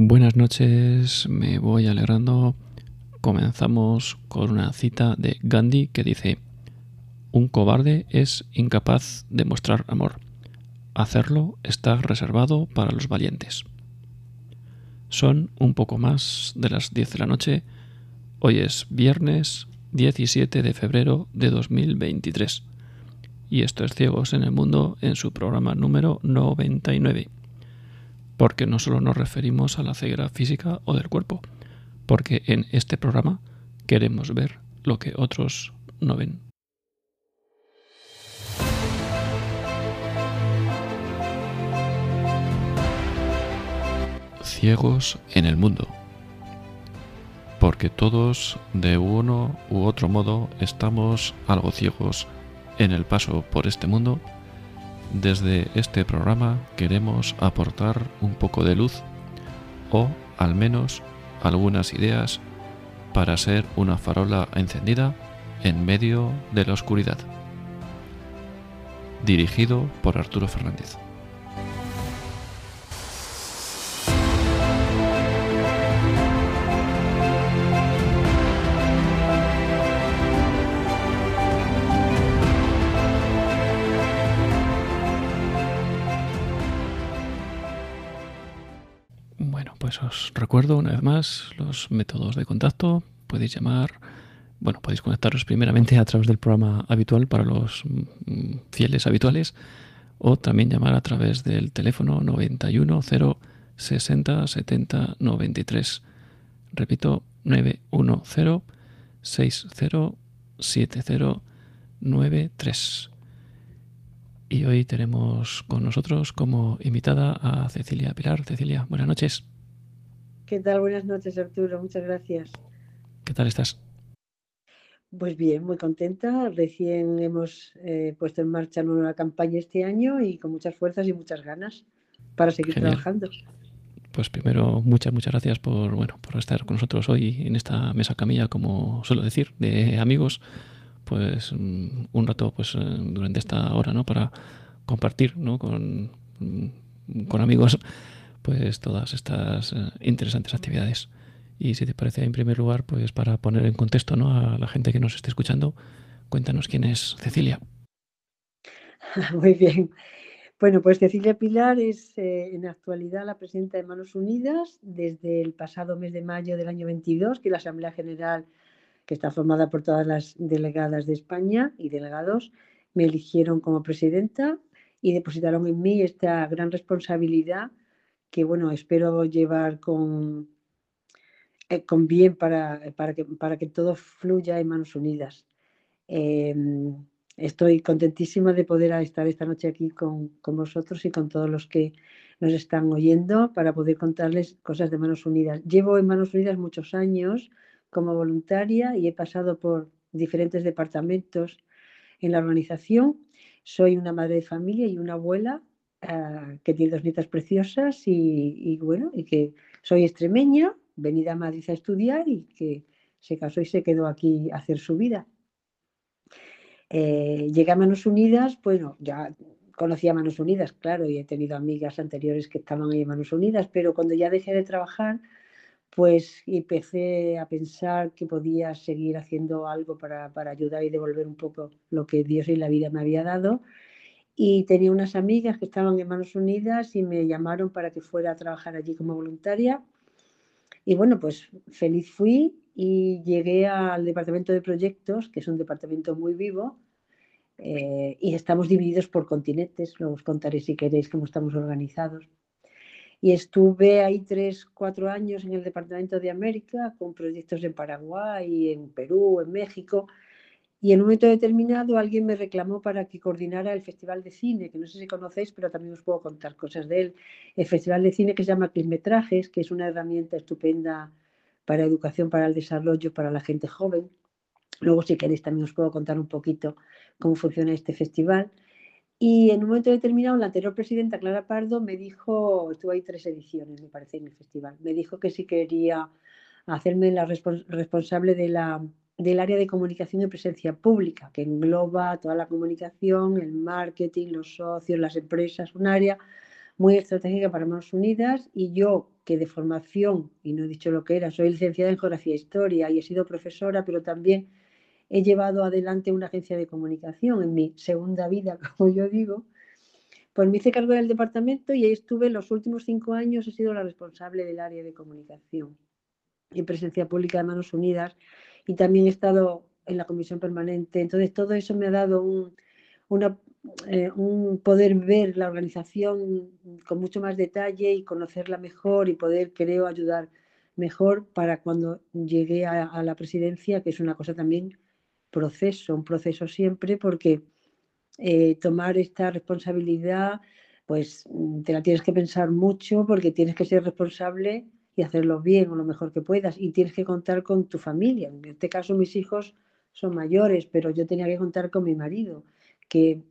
Buenas noches, me voy alegrando. Comenzamos con una cita de Gandhi que dice, un cobarde es incapaz de mostrar amor. Hacerlo está reservado para los valientes. Son un poco más de las 10 de la noche. Hoy es viernes 17 de febrero de 2023. Y esto es Ciegos en el Mundo en su programa número 99. Porque no solo nos referimos a la ceguera física o del cuerpo, porque en este programa queremos ver lo que otros no ven. ciegos en el mundo. Porque todos, de uno u otro modo, estamos algo ciegos en el paso por este mundo. Desde este programa queremos aportar un poco de luz o al menos algunas ideas para ser una farola encendida en medio de la oscuridad. Dirigido por Arturo Fernández. Recuerdo una vez más los métodos de contacto. Podéis llamar, bueno, podéis conectaros primeramente a través del programa habitual para los mm, fieles habituales o también llamar a través del teléfono 91 0 60 70 93. Repito, 910 60 70 93. Y hoy tenemos con nosotros como invitada a Cecilia Pilar. Cecilia, buenas noches. ¿Qué tal? Buenas noches, Arturo. Muchas gracias. ¿Qué tal estás? Pues bien, muy contenta. Recién hemos eh, puesto en marcha una nueva campaña este año y con muchas fuerzas y muchas ganas para seguir trabajando. Pues primero, muchas, muchas gracias por, bueno, por estar con nosotros hoy en esta mesa camilla, como suelo decir, de amigos. Pues mm, un rato pues eh, durante esta hora, ¿no? Para compartir, ¿no? Con, mm, con amigos pues todas estas eh, interesantes actividades. Y si te parece, en primer lugar, pues para poner en contexto ¿no? a la gente que nos esté escuchando, cuéntanos quién es Cecilia. Muy bien. Bueno, pues Cecilia Pilar es eh, en actualidad la presidenta de Manos Unidas desde el pasado mes de mayo del año 22, que la Asamblea General, que está formada por todas las delegadas de España y delegados, me eligieron como presidenta y depositaron en mí esta gran responsabilidad que bueno, espero llevar con, eh, con bien para, para, que, para que todo fluya en manos unidas. Em, estoy contentísima de poder estar esta noche aquí con, con, vosotros y con todos los que nos están oyendo para poder contarles cosas de Manos Unidas. Llevo en Manos Unidas muchos años como voluntaria y he pasado por diferentes departamentos en la organización. Soy una madre de familia y una abuela Ah, que tiene dos nietas preciosas y, bueno, y que soy extremeña, venida a Madrid a estudiar y que se casó y se quedó aquí a hacer su vida. Eh, llegué a Manos Unidas, bueno, ya conocía Manos Unidas, claro, y he tenido amigas anteriores que estaban ahí en Manos Unidas, pero cuando ya dejé de trabajar, pues empecé a pensar que podía seguir haciendo algo para, para ayudar y devolver un poco lo que Dios y la vida me había dado y tenía unas amigas que estaban en Manos Unidas y me llamaron para que fuera a trabajar allí como voluntaria. Y bueno, pues feliz fui y llegué al departamento de proyectos, que es un departamento muy vivo, eh, y estamos divididos por continentes, luego os contaré si queréis cómo estamos organizados. Y estuve ahí tres, cuatro años en el Departamento de América con proyectos en Paraguay, en Perú, en México, y en un momento determinado alguien me reclamó para que coordinara el Festival de Cine, que no sé si conocéis, pero también os puedo contar cosas de él. El Festival de Cine que se llama Climetrajes, que es una herramienta estupenda para educación, para el desarrollo, para la gente joven. Luego, si queréis, también os puedo contar un poquito cómo funciona este festival. Y en un momento determinado, la anterior presidenta, Clara Pardo, me dijo, estuve ahí tres ediciones, me parece, en el festival, me dijo que si quería hacerme la responsable de la del área de comunicación y presencia pública, que engloba toda la comunicación, el marketing, los socios, las empresas, un área muy estratégica para Manos Unidas. Y yo, que de formación, y no he dicho lo que era, soy licenciada en Geografía e Historia y he sido profesora, pero también he llevado adelante una agencia de comunicación en mi segunda vida, como yo digo, pues me hice cargo del departamento y ahí estuve los últimos cinco años, he sido la responsable del área de comunicación y presencia pública de Manos Unidas y también he estado en la comisión permanente. Entonces, todo eso me ha dado un, eh, un poder ver la organización con mucho más detalle y conocerla mejor y poder, creo, ayudar mejor para cuando llegue a, la presidencia, que es una cosa también proceso, un proceso siempre, porque eh, tomar esta responsabilidad, pues te la tienes que pensar mucho porque tienes que ser responsable y hacerlo bien o lo mejor que puedas y tienes que contar con tu familia. En este caso mis hijos son mayores, pero yo tenía que contar con mi marido, que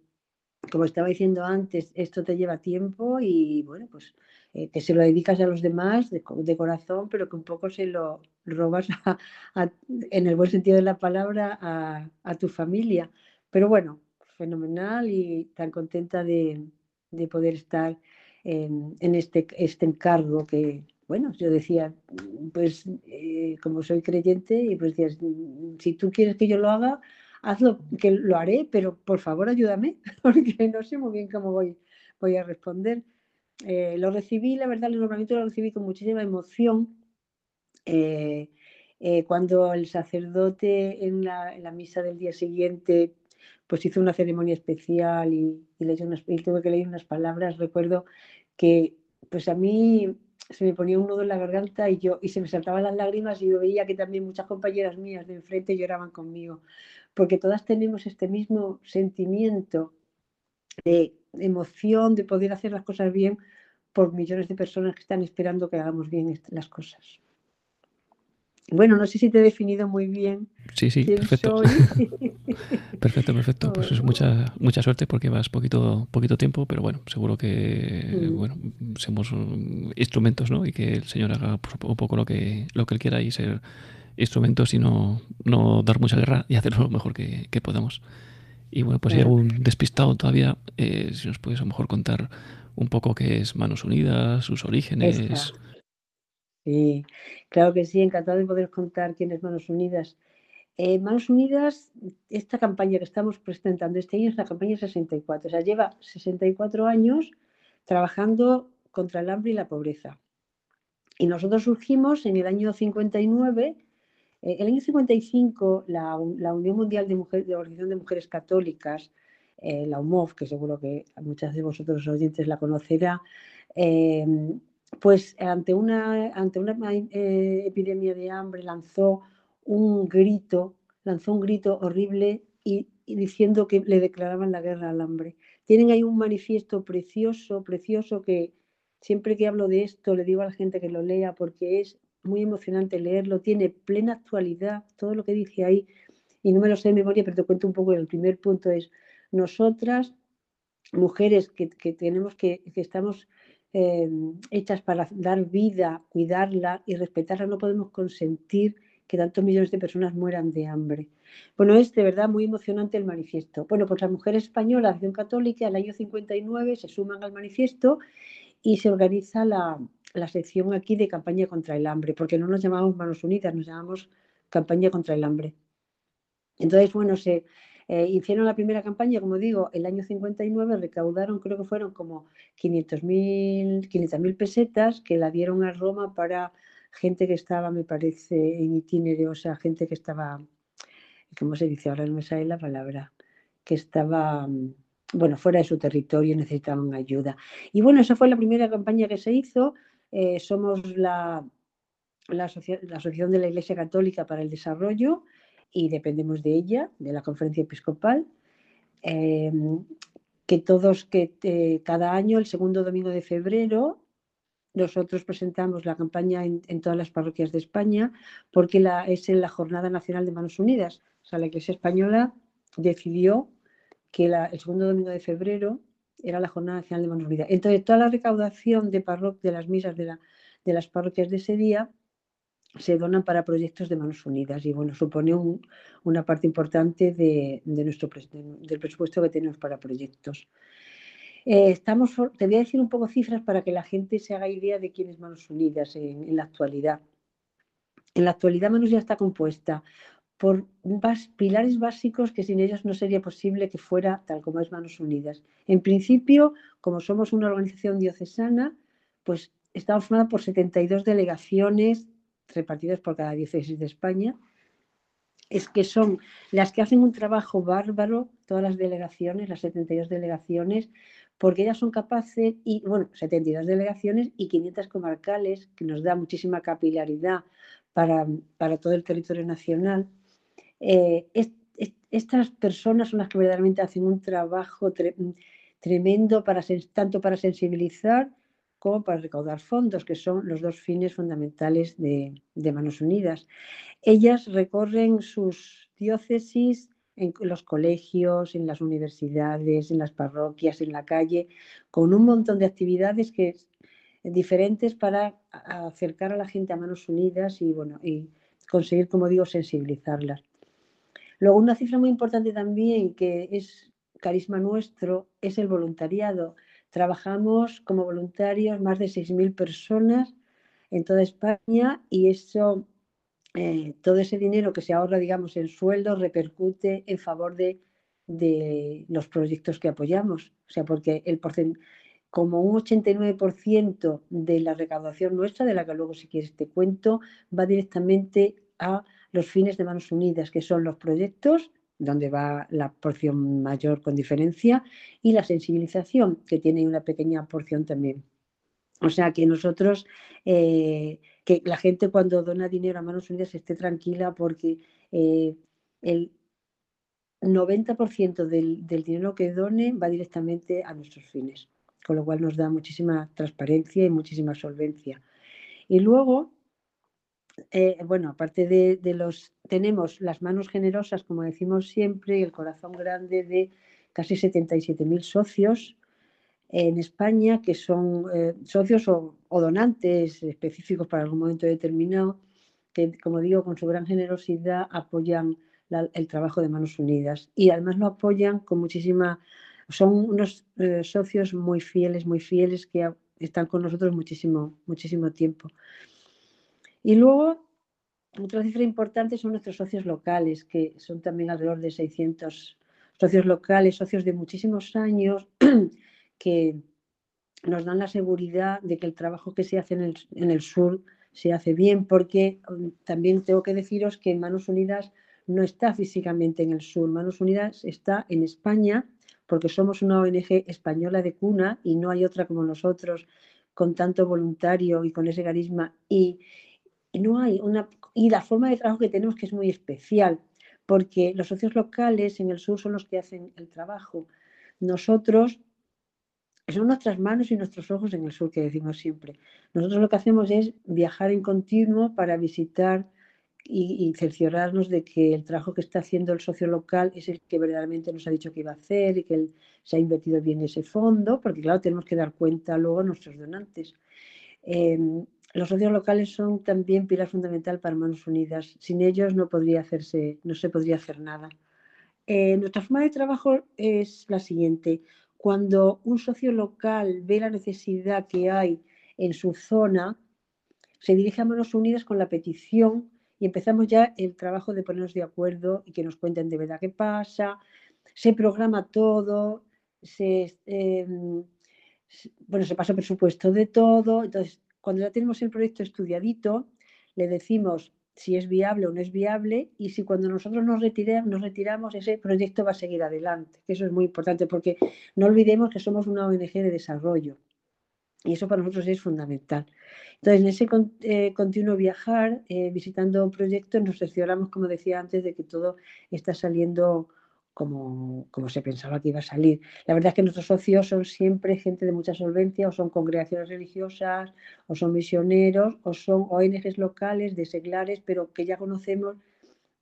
como estaba diciendo antes, esto te lleva tiempo y bueno, pues eh, que se lo dedicas a los demás de, corazón, pero que un poco se lo robas en el buen sentido de la palabra a, tu familia. Pero bueno, fenomenal y tan contenta de, poder estar en, este, este encargo que, bueno, yo decía, pues eh, como soy creyente, y pues decías, si tú quieres que yo lo haga, hazlo, que lo haré, pero por favor ayúdame, porque no sé muy bien cómo voy, voy a responder. Eh, lo recibí, la verdad, el nombramiento lo recibí con muchísima emoción. Eh, eh, cuando el sacerdote en la, misa del día siguiente pues hizo una ceremonia especial y, y, tuve que leer unas palabras, recuerdo que pues a mí se me ponía un nudo en la garganta y yo y se me saltaban las lágrimas y yo veía que también muchas compañeras mías de enfrente lloraban conmigo porque todas tenemos este mismo sentimiento de emoción, de poder hacer las cosas bien por millones de personas que están esperando que hagamos bien las cosas. Bueno, no sé si te he definido muy bien. Sí, sí, perfecto. perfecto, perfecto. Pues es mucha, mucha suerte porque vas poquito, poquito tiempo, pero bueno, seguro que mm. bueno, somos instrumentos, ¿no? Y que el Señor haga pues, un poco lo que, lo que Él quiera y ser instrumentos y no, dar mucha guerra y hacerlo lo mejor que, podamos. Y bueno, pues si hay algún despistado todavía, eh, si nos puedes a lo mejor contar un poco qué es Manos Unidas, sus orígenes. Sí, claro que sí, encantado de poder contar quién es Manos Unidas. Eh, Manos Unidas, esta campaña que estamos presentando este año es la campaña 64, o sea, lleva 64 años trabajando contra el hambre y la pobreza. Y nosotros surgimos en el año 59 en eh, el año 55, la, Unión Mundial de, Mujeres, de Organización de Mujeres Católicas, eh, la UMOF, que seguro que muchas de vosotros los oyentes la conocerá, em, pues ante una, ante una eh, epidemia de hambre lanzó un grito, lanzó un grito horrible y, diciendo que le declaraban la guerra al hambre. Tienen ahí un manifiesto precioso, precioso que siempre que hablo de esto le digo a la gente que lo lea porque es muy emocionante leerlo, tiene plena actualidad, todo lo que dice ahí, y no me lo sé de memoria, pero te cuento un poco, el primer punto es, nosotras, mujeres que, tenemos que, estamos eh, hechas para dar vida, cuidarla y respetarla, no podemos consentir que tantos millones de personas mueran de hambre. Bueno, es de verdad muy emocionante el manifiesto. Bueno, pues las mujeres españolas de Acción Católica, el año 59, se suman al manifiesto y se organiza la, la sección aquí de campaña contra el hambre, porque no nos llamamos Manos Unidas, nos llamamos campaña contra el hambre. Entonces, bueno, se eh, hicieron la primera campaña, como digo, el año 59, recaudaron, creo que fueron como 500.000 mil pesetas que la dieron a Roma para gente que estaba, me parece, en itinerario, o sea, gente que estaba, ¿cómo se dice? Ahora no me sale la palabra, que estaba bueno, fuera de su territorio necesitaban ayuda. Y bueno, esa fue la primera campaña que se hizo. Eh, somos la, la, Asociación de la Iglesia Católica para el Desarrollo y dependemos de ella, de la Conferencia Episcopal. Em, que todos, que eh, cada año, el segundo domingo de febrero, nosotros presentamos la campaña en, todas las parroquias de España porque es en la Jornada Nacional de Manos Unidas. O sea, la Iglesia Española decidió que el segundo domingo de febrero era la Jornada Nacional de Manos Unidas. Entonces, toda la recaudación de, de las misas de, la, de, las parroquias de ese día se donan para proyectos de Manos Unidas y bueno, supone una parte importante de, nuestro, del presupuesto que tenemos para proyectos. Eh, estamos, te voy a decir un poco cifras para que la gente se haga idea de quién es Manos Unidas en, la actualidad. En la actualidad Manos ya está compuesta por pilares básicos que sin ellos no sería posible que fuera tal como es Manos Unidas. En principio, como somos una organización diocesana, pues estamos formada por 72 delegaciones repartidas por cada diócesis de España es que son las que hacen un trabajo bárbaro, todas las delegaciones, las 72 delegaciones, porque ellas son capaces, y bueno, 72 delegaciones y 500 comarcales, que nos da muchísima capilaridad para, todo el territorio nacional. Eh, estas personas son las que verdaderamente hacen un trabajo tremendo para, tanto para sensibilizar como para recaudar fondos, que son los dos fines fundamentales de, de Manos Unidas. Ellas recorren sus diócesis en los colegios, en las universidades, en las parroquias, en la calle, con un montón de actividades que diferentes para acercar a la gente a manos unidas y bueno y conseguir, como digo, sensibilizarlas. Luego una cifra muy importante también que es carisma nuestro es el voluntariado. Trabajamos como voluntarios más de 6.000 personas en toda España y eso eh, todo ese dinero que se ahorra, digamos, en sueldos repercute en favor de, los proyectos que apoyamos. O sea, porque el como un 89% de la recaudación nuestra, de la que luego si quieres te cuento, va directamente a los fines de Manos Unidas, que son los proyectos, donde va la porción mayor con diferencia, y la sensibilización, que tiene una pequeña porción también. O sea que nosotros eh, que la gente cuando dona dinero a Manos Unidas esté tranquila porque eh, el 90% del, dinero que done va directamente a nuestros fines, con lo cual nos da muchísima transparencia y muchísima solvencia. Y luego, eh, bueno, aparte de, los, tenemos las manos generosas, como decimos siempre, y el corazón grande de casi 77.000 socios en España que son eh, socios o, donantes específicos para algún momento determinado, que, como digo, con su gran generosidad apoyan el trabajo de Manos Unidas y además lo apoyan con muchísima, son unos eh, socios muy fieles, muy fieles que están con nosotros muchísimo, muchísimo tiempo. Y luego, otra cifra importante son nuestros socios locales, que son también alrededor de 600 socios locales, socios de muchísimos años, que nos dan la seguridad de que el trabajo que se hace en el, sur se hace bien, porque um, también tengo que deciros que Manos Unidas no está físicamente en el sur, Manos Unidas está en España, porque somos una ONG española de cuna y no hay otra como nosotros con tanto voluntario y con ese carisma. Y, no hay una y la forma de trabajo que tenemos que es muy especial porque los socios locales en el sur son los que hacen el trabajo. Nosotros son nuestras manos y nuestros ojos en el sur, que decimos siempre. Nosotros lo que hacemos es viajar en continuo para visitar y, cerciorarnos de que el trabajo que está haciendo el socio local es el que verdaderamente nos ha dicho que iba a hacer y que él, se ha invertido bien ese fondo, porque claro, tenemos que dar cuenta luego a nuestros donantes. Em, los socios locales son también pilar fundamental para Manos Unidas. Sin ellos no podría hacerse, no se podría hacer nada. Eh, nuestra forma de trabajo es la siguiente. Cuando un socio local ve la necesidad que hay en su zona, se dirige a Manos Unidas con la petición y empezamos ya el trabajo de ponernos de acuerdo y que nos cuenten de verdad qué pasa. Se programa todo, se, em, bueno, se pasa presupuesto de todo. Entonces, cuando ya tenemos el proyecto estudiadito, le decimos si es viable o no es viable y si cuando nosotros nos, retiramos ese proyecto va a seguir adelante. Eso es muy importante porque no olvidemos que somos una ONG de desarrollo y eso para nosotros es fundamental. Entonces, en ese eh, continuo viajar, eh, visitando proyectos, nos cercioramos, como decía antes, de que todo está saliendo como, como, se pensaba que iba a salir. La verdad es que nuestros socios son siempre gente de mucha solvencia, o son congregaciones religiosas, o son misioneros, o son ONGs locales de seglares, pero que ya conocemos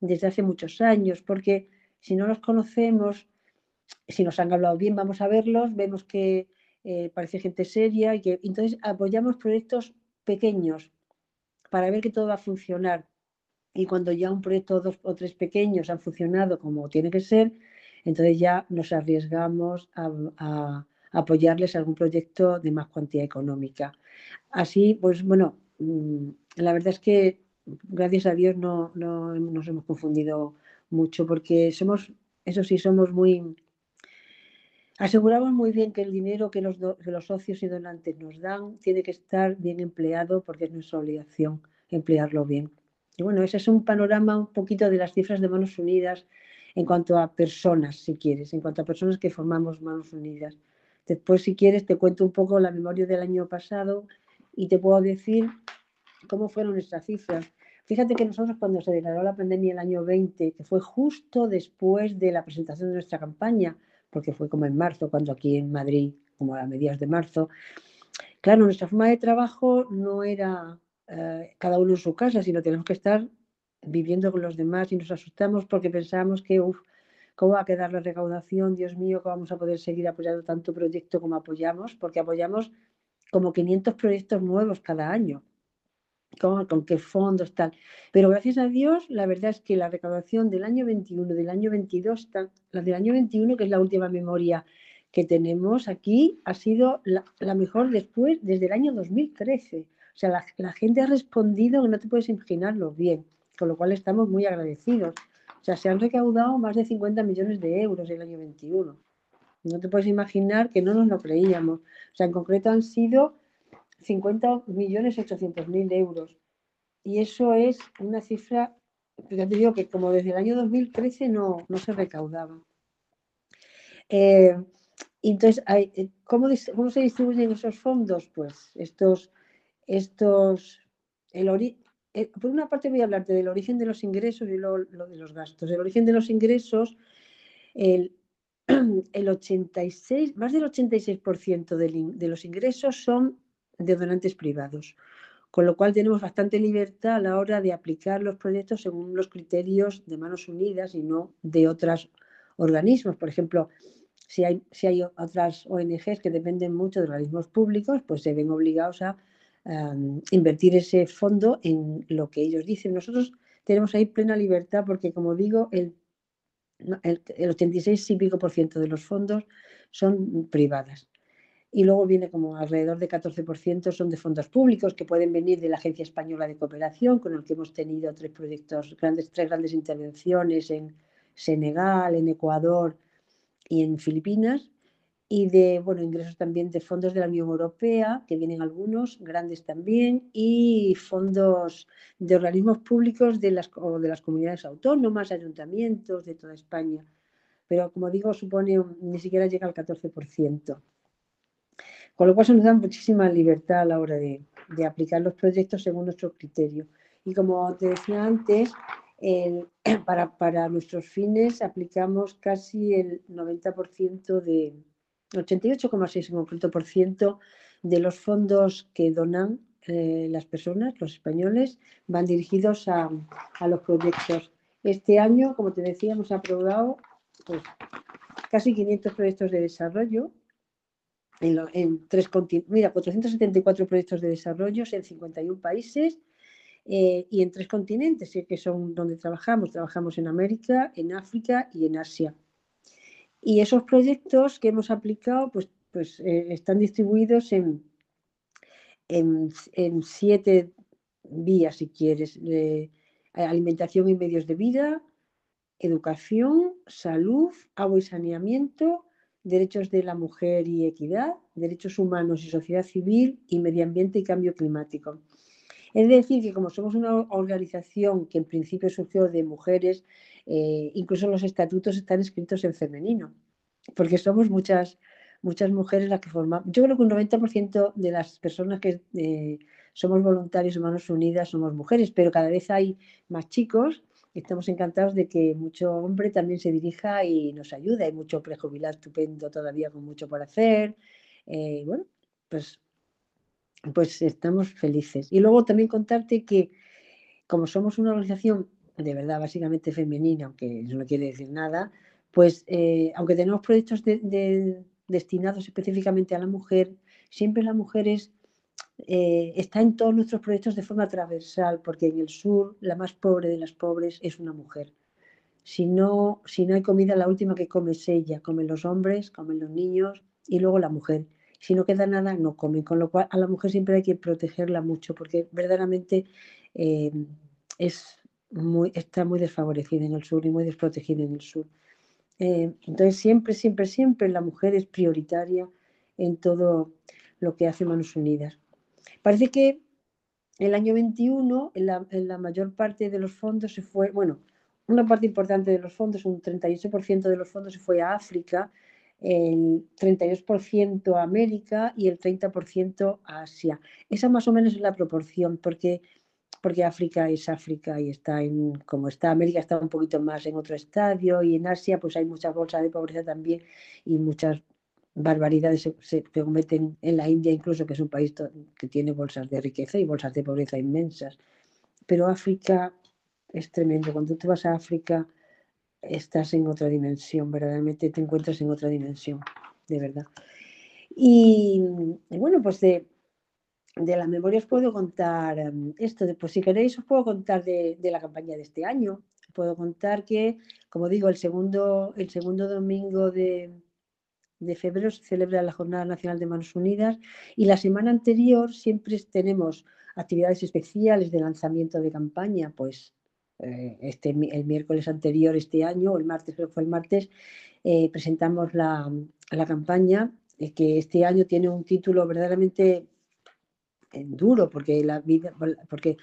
desde hace muchos años, porque si no los conocemos, si nos han hablado bien, vamos a verlos, vemos que eh, parece gente seria y que entonces apoyamos proyectos pequeños para ver que todo va a funcionar y cuando ya un proyecto o dos o tres pequeños han funcionado como tiene que ser, entonces ya nos arriesgamos a, apoyarles algún proyecto de más cuantía económica. Así, pues bueno, mm, la verdad es que gracias a Dios no, no nos hemos confundido mucho porque somos, eso sí, somos muy Aseguramos muy bien que el dinero que los socios y donantes nos dan tiene que estar bien empleado porque es nuestra obligación emplearlo bien. Y bueno, ese es un panorama un poquito de las cifras de Manos Unidas en cuanto a personas, si quieres, en cuanto a personas que formamos Manos Unidas. Después, si quieres, te cuento un poco la memoria del año pasado y te puedo decir cómo fueron nuestras cifras. Fíjate que nosotros cuando se declaró la pandemia el año 20, que fue justo después de la presentación de nuestra campaña, porque fue como en marzo, cuando aquí en Madrid, como a mediados de marzo. Claro, nuestra forma de trabajo no era eh, cada uno en su casa, sino tenemos que estar viviendo con los demás y nos asustamos porque pensamos que, uff, ¿cómo va a quedar la recaudación? Dios mío, ¿cómo vamos a poder seguir apoyando tanto proyecto como apoyamos? Porque apoyamos como 500 proyectos nuevos cada año con, qué fondos, tal. Pero gracias a Dios, la verdad es que la recaudación del año 21, del año 22, la del año 21, que es la última memoria que tenemos aquí, ha sido la, mejor después, desde el año 2013. O sea, la, gente ha respondido que no te puedes imaginarlo bien, con lo cual estamos muy agradecidos. O sea, se han recaudado más de 50 millones de euros el año 21. No te puedes imaginar que no nos lo creíamos. O sea, en concreto han sido 50.800.000 euros. Y eso es una cifra, ya te digo que como desde el año 2013 no, no se recaudaba. Eh, entonces, eh, ¿cómo, ¿cómo, se distribuyen esos fondos? Pues estos, estos el eh, por una parte voy a hablarte del origen de los ingresos y luego lo de los gastos. El origen de los ingresos, el, el 86, más del 86% de los ingresos son de donantes privados, con lo cual tenemos bastante libertad a la hora de aplicar los proyectos según los criterios de Manos Unidas y no de otros organismos. Por ejemplo, si hay, otras ONGs que dependen mucho de organismos públicos, pues se ven obligados a invertir ese fondo en lo que ellos dicen. Nosotros tenemos ahí plena libertad porque, como digo, el, el, el 86 y pico de los fondos son privadas y luego viene como alrededor de 14% son de fondos públicos que pueden venir de la Agencia Española de Cooperación, con el que hemos tenido tres proyectos, grandes, tres grandes intervenciones en Senegal, en Ecuador y en Filipinas, y de bueno, ingresos también de fondos de la Unión Europea, que vienen algunos, grandes también, y fondos de organismos públicos de las, o de las comunidades autónomas, ayuntamientos de toda España. Pero como digo, supone ni siquiera llega al 14%. Con lo cual se nos da muchísima libertad a la hora de, aplicar los proyectos según nuestro criterio. Y como te decía antes, para, nuestros fines aplicamos casi el 90% de, 88,6 en concreto por ciento de los fondos que donan eh, las personas, los españoles, van dirigidos a, los proyectos. Este año, como te decía, hemos aprobado pues, casi 500 proyectos de desarrollo en, tres mira, 474 proyectos de desarrollo en 51 países eh, y en tres continentes, que son donde trabajamos. Trabajamos en América, en África y en Asia. Y esos proyectos que hemos aplicado pues, pues eh, están distribuidos en, en, siete vías, si quieres. alimentación y medios de vida, educación, salud, agua y saneamiento, derechos de la mujer y equidad, derechos humanos y sociedad civil y medio ambiente y cambio climático. Es decir, que como somos una organización que en principio surgió de mujeres, eh, incluso los estatutos están escritos en femenino, porque somos muchas, muchas mujeres las que formamos. Yo creo que un 90% de las personas que eh, somos voluntarios Manos Unidas somos mujeres, pero cada vez hay más chicos estamos encantados de que mucho hombre también se dirija y nos ayude. Hay mucho prejubilado estupendo todavía con mucho por hacer. Eh, bueno, pues, pues estamos felices. Y luego también contarte que como somos una organización de verdad básicamente femenina, aunque no quiere decir nada, pues eh, aunque tenemos proyectos destinados específicamente a la mujer, siempre la mujer es eh, está en todos nuestros proyectos de forma transversal, porque en el sur la más pobre de las pobres es una mujer. Si no, si no hay comida, la última que come es ella, comen los hombres, comen los niños, y luego la mujer. Si no queda nada, no come, con lo cual a la mujer siempre hay que protegerla mucho porque verdaderamente eh, es muy, está muy desfavorecida en el sur y muy desprotegida en el sur. Eh, entonces siempre, siempre, siempre la mujer es prioritaria en todo lo que hace Manos Unidas. Parece que el año 21, en la, en la mayor parte de los fondos se fue, bueno, una parte importante de los fondos, un 38% de los fondos se fue a África, el 32% a América y el 30% a Asia. Esa más o menos es la proporción, porque, porque África es África y está en, como está América está un poquito más en otro estadio y en Asia pues hay muchas bolsas de pobreza también y muchas barbaridades se, se, cometen en la India incluso, que es un país que tiene bolsas de riqueza y bolsas de pobreza inmensas. Pero África es tremendo. Cuando tú vas a África, estás en otra dimensión, verdaderamente te encuentras en otra dimensión, de verdad. Y, bueno, pues de, de la memoria os puedo contar um, esto, de, pues si queréis os puedo contar de, de, la campaña de este año. Puedo contar que, como digo, el segundo, el segundo domingo de, de febrero se celebra la Jornada Nacional de Manos Unidas y la semana anterior siempre tenemos actividades especiales de lanzamiento de campaña, pues eh, este, el miércoles anterior este año, o el martes, creo que fue el martes, eh, presentamos la, la campaña eh, que este año tiene un título verdaderamente duro porque la vida porque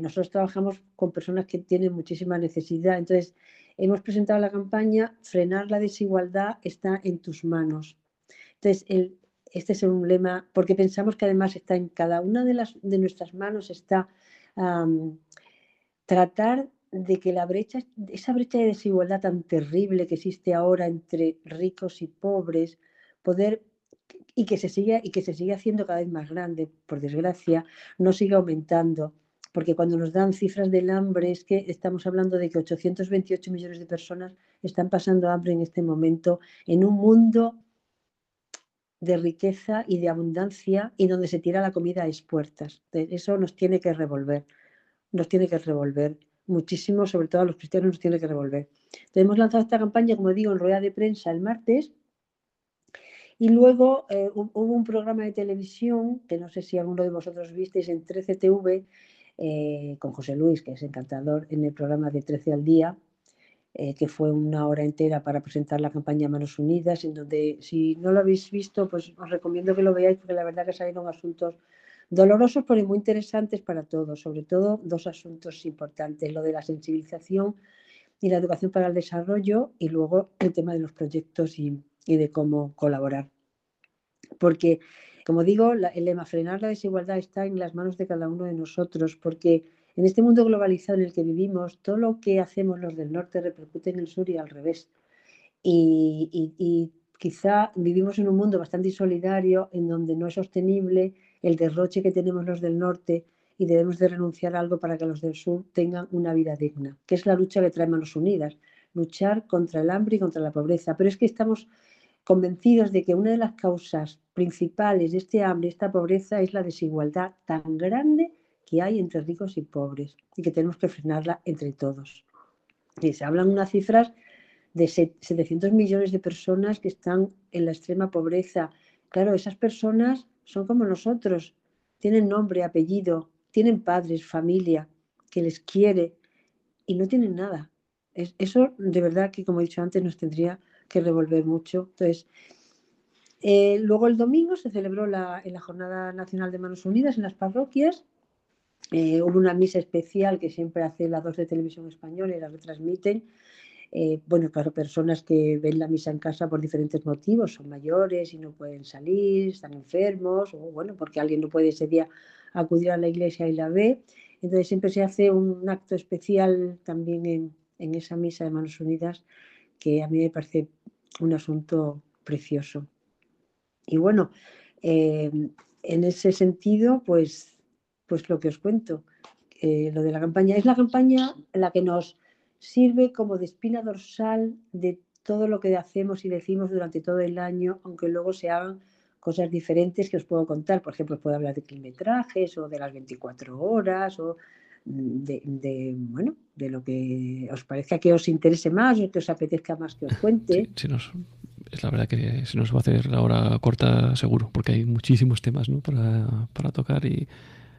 nosotros trabajamos con personas que tienen muchísima necesidad. Entonces hemos presentado la campaña frenar la desigualdad está en tus manos. Entonces el, este es un lema porque pensamos que además está en cada una de las de nuestras manos está um, tratar de que la brecha, esa brecha de desigualdad tan terrible que existe ahora entre ricos y pobres, poder y que se siga y que se sigue haciendo cada vez más grande, por desgracia, no siga aumentando. Porque cuando nos dan cifras del hambre es que estamos hablando de que 828 millones de personas están pasando hambre en este momento en un mundo de riqueza y de abundancia y donde se tira la comida a expuertas. Eso nos tiene que revolver nos tiene que revolver muchísimo, sobre todo a los cristianos nos tiene que revolver. Entonces, hemos lanzado esta campaña, como digo, en rueda de prensa el martes y luego eh, hubo un programa de televisión, que no sé si alguno de vosotros visteis en 13TV, eh, con José Luis, que es encantador, en el programa de 13 al día, eh, que fue una hora entera para presentar la campaña Manos Unidas, en donde si no lo habéis visto, pues os recomiendo que lo veáis, porque la verdad que salieron asuntos Dolorosos pero muy interesantes para todos, sobre todo dos asuntos importantes, lo de la sensibilización y la educación para el desarrollo y luego el tema de los proyectos y, de cómo colaborar. Porque, como digo, el lema frenar la desigualdad está en las manos de cada uno de nosotros, porque en este mundo globalizado en el que vivimos, todo lo que hacemos los del norte repercute en el sur y al revés. y, y quizá vivimos en un mundo bastante insolidario en donde no es sostenible el derroche que tenemos los del norte y debemos de renunciar a algo para que los del sur tengan una vida digna, que es la lucha que trae Manos Unidas, luchar contra el hambre y contra la pobreza. Pero es que estamos convencidos de que una de las causas principales de este hambre, esta pobreza, es la desigualdad tan grande que hay entre ricos y pobres y que tenemos que frenarla entre todos. Y se hablan unas cifras de 700 millones de personas que están en la extrema pobreza. Claro, esas personas son como nosotros, tienen nombre, apellido, tienen padres, familia que les quiere y no tienen nada. eso de verdad que, como he dicho antes, nos tendría que revolver mucho. Entonces, eh, luego el domingo se celebró la, en la Jornada Nacional de Manos Unidas en las parroquias. Eh, hubo una misa especial que siempre hace la 2 de Televisión Española y la retransmiten eh, bueno, claro, personas que ven la misa en casa por diferentes motivos, son mayores y no pueden salir, están enfermos, o bueno, porque alguien no puede ese día acudir a la iglesia y la ve. Entonces siempre se hace un acto especial también en, en esa misa de Manos Unidas, que a mí me parece un asunto precioso. Y bueno, eh, en ese sentido, pues, pues lo que os cuento, eh, lo de la campaña, es la campaña la que nos sirve como de espina dorsal de todo lo que hacemos y decimos durante todo el año, aunque luego se hagan cosas diferentes que os puedo contar. Por ejemplo, os puedo hablar de kilometrajes o de las 24 horas o de, bueno, de lo que os parezca que os interese más o que os apetezca más que os cuente. Sí, nos es la verdad que se nos va a hacer la hora corta seguro, porque hay muchísimos temas ¿no? para, para tocar y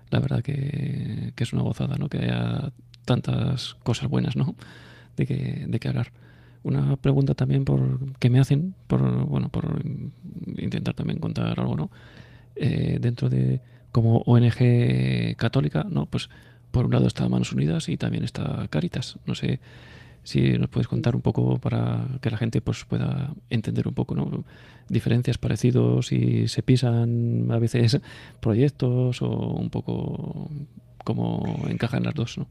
la verdad que, que, es una gozada ¿no? que haya tantas cosas buenas ¿no? de, que, de que hablar. Una pregunta también por que me hacen, por bueno, por intentar también contar algo, ¿no? Eh, dentro de como ONG católica, ¿no? Pues por un lado está Manos Unidas y también está Caritas. No sé si nos puedes contar un poco para que la gente pues pueda entender un poco, ¿no? Diferencias, parecidos, y se pisan a veces proyectos o un poco cómo encajan las dos, ¿no?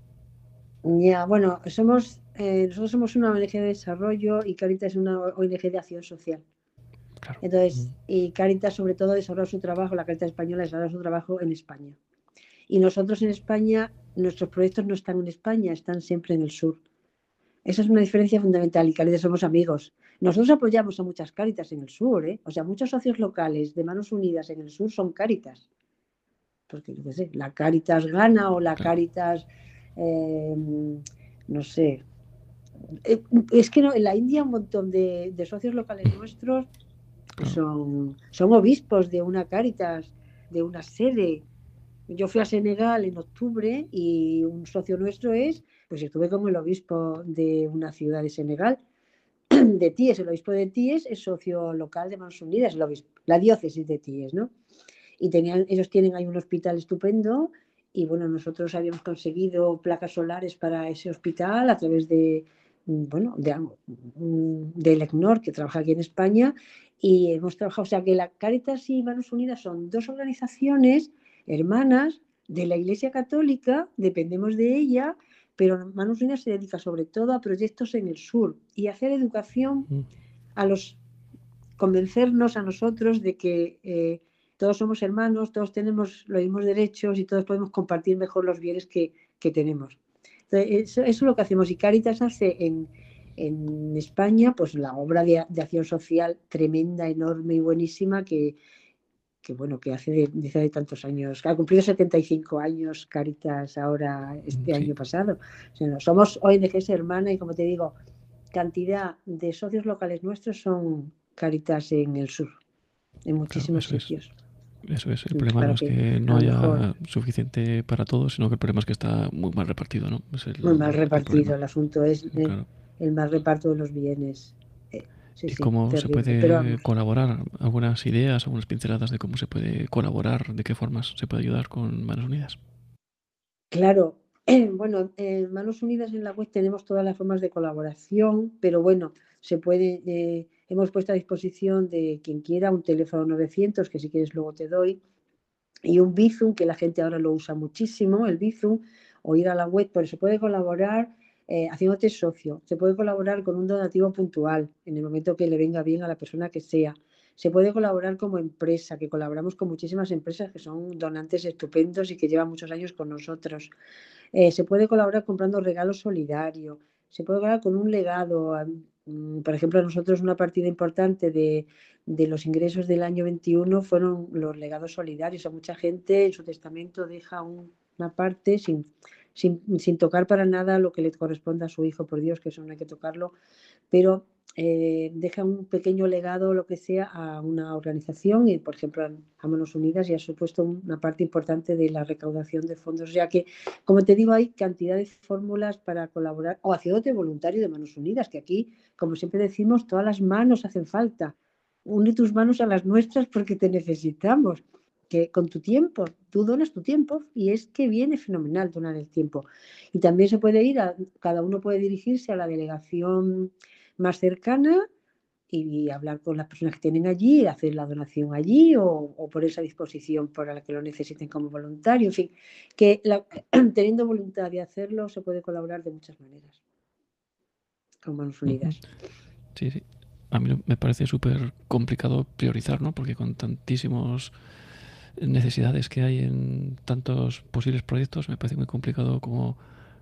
Ya, bueno, somos eh, nosotros somos una ONG de desarrollo y Caritas es una ONG de acción social. Entonces, y Caritas sobre todo desarrolla su trabajo, la Caritas española desarrolla su trabajo en España. Y nosotros en España, nuestros proyectos no están en España, están siempre en el sur. Esa es una diferencia fundamental y Caritas somos amigos. Nosotros apoyamos a muchas Caritas en el sur, ¿eh? o sea, muchos socios locales de Manos Unidas en el sur son Caritas. Porque, yo qué sé, la Caritas Gana o la Caritas, eh, no sé. Eh, es que no, en la India un montón de, socios locales nuestros son, son obispos de una Caritas, de una sede. Yo fui a Senegal en octubre y un socio nuestro es pues estuve con el obispo de una ciudad de Senegal, de Tíes. El obispo de Tíes es socio local de Manos Unidas, la diócesis de Tíes, ¿no? Y tenían, ellos tienen ahí un hospital estupendo y bueno, nosotros habíamos conseguido placas solares para ese hospital a través de, bueno, de, del ECNOR, que trabaja aquí en España, y hemos trabajado, o sea que la Caritas y Manos Unidas son dos organizaciones hermanas de la Iglesia Católica, dependemos de ella, pero Manos Unidas se dedica sobre todo a proyectos en el sur y hacer educación mm. a los convencernos a nosotros de que eh, todos somos hermanos, todos tenemos los mismos derechos y todos podemos compartir mejor los bienes que, tenemos. eso, es lo que hacemos. Y Caritas hace en, España pues la obra de, de, acción social tremenda, enorme y buenísima que, que bueno, que hace de, tantos años, ha cumplido 75 años Caritas ahora este año pasado. somos ONGs hermana y como te digo, cantidad de socios locales nuestros son Caritas en el sur, en muchísimos sitios. Eso es, el problema no es que, no haya suficiente para todos, sino que el problema es que está muy mal repartido, ¿no? muy mal repartido, el, asunto es el, mal reparto de los bienes. ¿Y cómo se puede colaborar? ¿Algunas ideas, algunas pinceladas de cómo se puede colaborar? ¿De qué formas se puede ayudar con Manos Unidas? Claro, bueno, en Manos Unidas en la web tenemos todas las formas de colaboración, pero bueno, se puede, eh, hemos puesto a disposición de quien quiera un teléfono 900, que si quieres luego te doy, y un Bizum, que la gente ahora lo usa muchísimo, el Bizum, o ir a la web, pero se puede colaborar eh, haciéndote socio. Se puede colaborar con un donativo puntual en el momento que le venga bien a la persona que sea. Se puede colaborar como empresa, que colaboramos con muchísimas empresas que son donantes estupendos y que llevan muchos años con nosotros. Eh, se puede colaborar comprando regalos solidarios. Se puede colaborar con un legado. Mm, por ejemplo, nosotros una partida importante de, los ingresos del año 21 fueron los legados solidarios. A mucha gente en su testamento deja una parte sin, sin, tocar para nada lo que le corresponde a su hijo, por Dios, que eso no hay que tocarlo, pero eh, deja un pequeño legado, lo que sea, a una organización y, por ejemplo, a Manos Unidas y ha supuesto una parte importante de la recaudación de fondos, ya que, como te digo, hay cantidad de fórmulas para colaborar o haciéndote voluntario de Manos Unidas, que aquí, como siempre decimos, todas las manos hacen falta. Une tus manos a las nuestras porque te necesitamos que con tu tiempo, tú donas tu tiempo y es que viene fenomenal donar el tiempo. Y también se puede ir, a, cada uno puede dirigirse a la delegación más cercana y, hablar con las personas que tienen allí, hacer la donación allí o, por esa disposición para la que lo necesiten como voluntario. En fin, que teniendo voluntad de hacerlo se puede colaborar de muchas maneras con Manos Unidas. Sí, sí. A mí me parece súper complicado priorizar, ¿no? Porque con tantísimos necesidades que hay en tantos posibles proyectos, me parece muy complicado como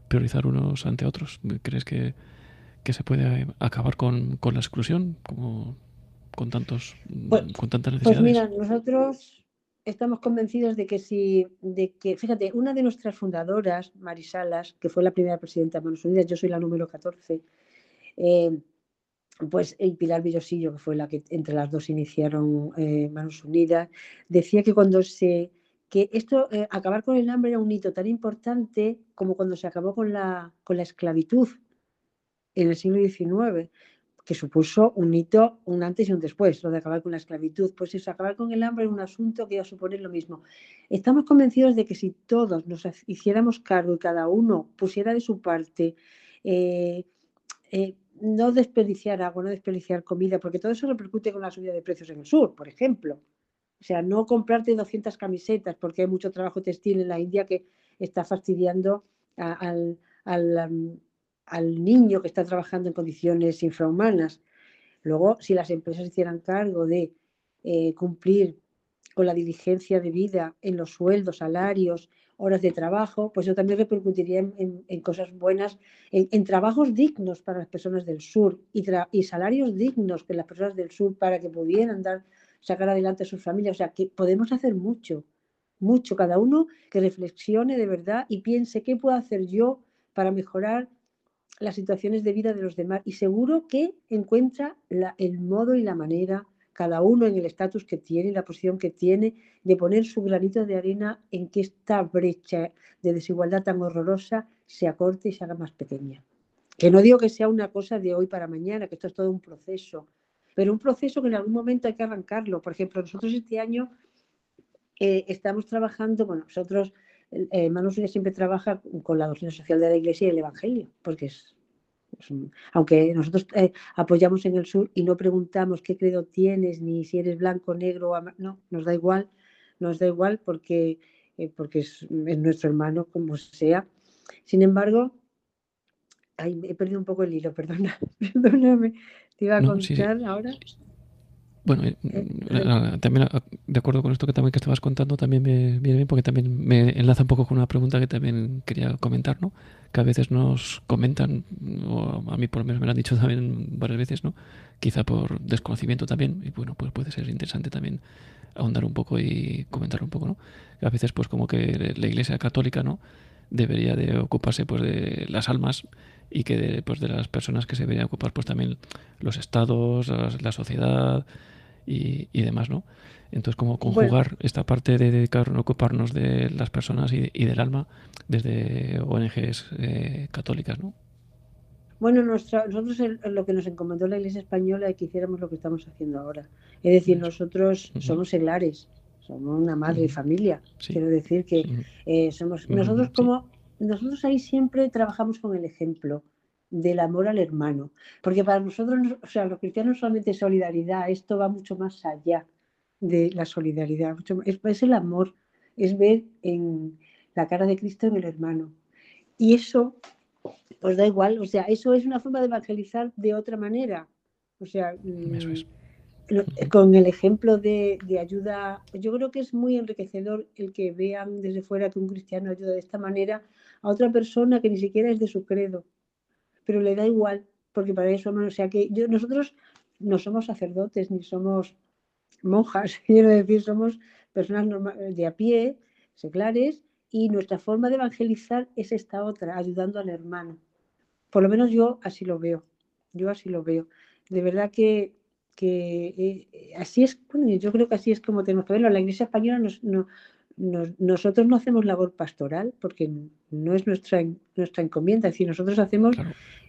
priorizar unos ante otros. ¿Crees que, se puede acabar con, la exclusión como con tantos pues, con tantas necesidades? Pues mira, nosotros estamos convencidos de que si, de que, fíjate, una de nuestras fundadoras, Marisalas, que fue la primera presidenta de Manos Unidas, yo soy la número 14, eh, pues y Pilar Villosillo, que fue la que entre las dos iniciaron eh, Manos Unidas, decía que cuando se que esto, eh, acabar con el hambre era un hito tan importante como cuando se acabó con la, con la esclavitud en el siglo XIX, que supuso un hito, un antes y un después, lo de acabar con la esclavitud. Pues eso, acabar con el hambre es un asunto que iba a suponer lo mismo. Estamos convencidos de que si todos nos hiciéramos cargo y cada uno pusiera de su parte, eh, eh, no desperdiciar agua, no desperdiciar comida, porque todo eso repercute con la subida de precios en el sur, por ejemplo. O sea, no comprarte 200 camisetas porque hay mucho trabajo textil en la India que está fastidiando al, al, niño que está trabajando en condiciones infrahumanas. Luego, si las empresas hicieran cargo de eh, cumplir con la diligencia de vida en los sueldos, salarios, horas de trabajo, pues eso también repercutiría en, cosas buenas, en, trabajos dignos para las personas del sur y, y salarios dignos que las personas del sur para que pudieran dar sacar adelante a sus familias. O sea, que podemos hacer mucho, mucho, cada uno que reflexione de verdad y piense qué puedo hacer yo para mejorar las situaciones de vida de los demás. Y seguro que encuentra el modo y la manera, cada uno en el estatus que tiene, la posición que tiene, de poner su granito de arena en que esta brecha de desigualdad tan horrorosa se acorte y se haga más pequeña. Que no digo que sea una cosa de hoy para mañana, que esto es todo un proceso, pero un proceso que en algún momento hay que arrancarlo. Por ejemplo, nosotros este año eh, estamos trabajando, bueno, nosotros, eh, Manos siempre trabaja con la doctrina social de la Iglesia y el Evangelio, porque es, aunque nosotros eh, apoyamos en el sur y no preguntamos qué credo tienes, ni si eres blanco, negro, no, nos da igual, nos da igual porque, eh, porque es, es nuestro hermano, como sea. Sin embargo, Ay, he perdido un poco el hilo, perdona, perdóname. Te iba a contar ahora. Bueno, eh, eh, también de acuerdo con esto que también que estabas contando, también me viene bien porque también me enlaza un poco con una pregunta que también quería comentar, ¿no? Que a veces nos comentan, o a mí por lo menos me lo han dicho también varias veces, ¿no? Quizá por desconocimiento también, y bueno, pues puede ser interesante también ahondar un poco y comentar un poco, ¿no? a veces pues como que la Iglesia Católica, ¿no? Debería de ocuparse pues de las almas y que de, pues, de las personas que se deberían ocupar pues también los estados, la, sociedad y, demás, ¿no? Entonces, como conjugar esta parte de dedicarnos, ocuparnos de las personas y, del alma desde ONGs eh, católicas, ¿no? Bueno, nosotros lo que nos encomendó la Iglesia Española es que hiciéramos lo que estamos haciendo ahora. Es decir, nosotros somos seglares, somos una madre y familia. Quiero decir que eh, somos nosotros como nosotros ahí siempre trabajamos con el ejemplo del amor al hermano, porque para nosotros, o sea, los cristianos solamente solidaridad, esto va mucho más allá de la solidaridad, es, el amor, es ver en la cara de Cristo en el hermano. Y eso, pues da igual, o sea, eso es una forma de evangelizar de otra manera. O sea, mm, con el ejemplo de, ayuda, yo creo que es muy enriquecedor el que vean desde fuera que un cristiano ayuda de esta manera a otra persona que ni siquiera es de su credo, pero le da igual, porque para eso, o sea que nosotros no somos sacerdotes ni somos monjas, quiero decir, somos personas de a pie, seglares, y nuestra forma de evangelizar es esta otra, ayudando al hermano. Por lo menos yo así lo veo, yo así lo veo. De verdad que que eh, así es, bueno, yo creo que así es como tenemos que verlo. La Iglesia Española no, nosotros no hacemos labor pastoral porque no es nuestra, nuestra encomienda, es decir, nosotros hacemos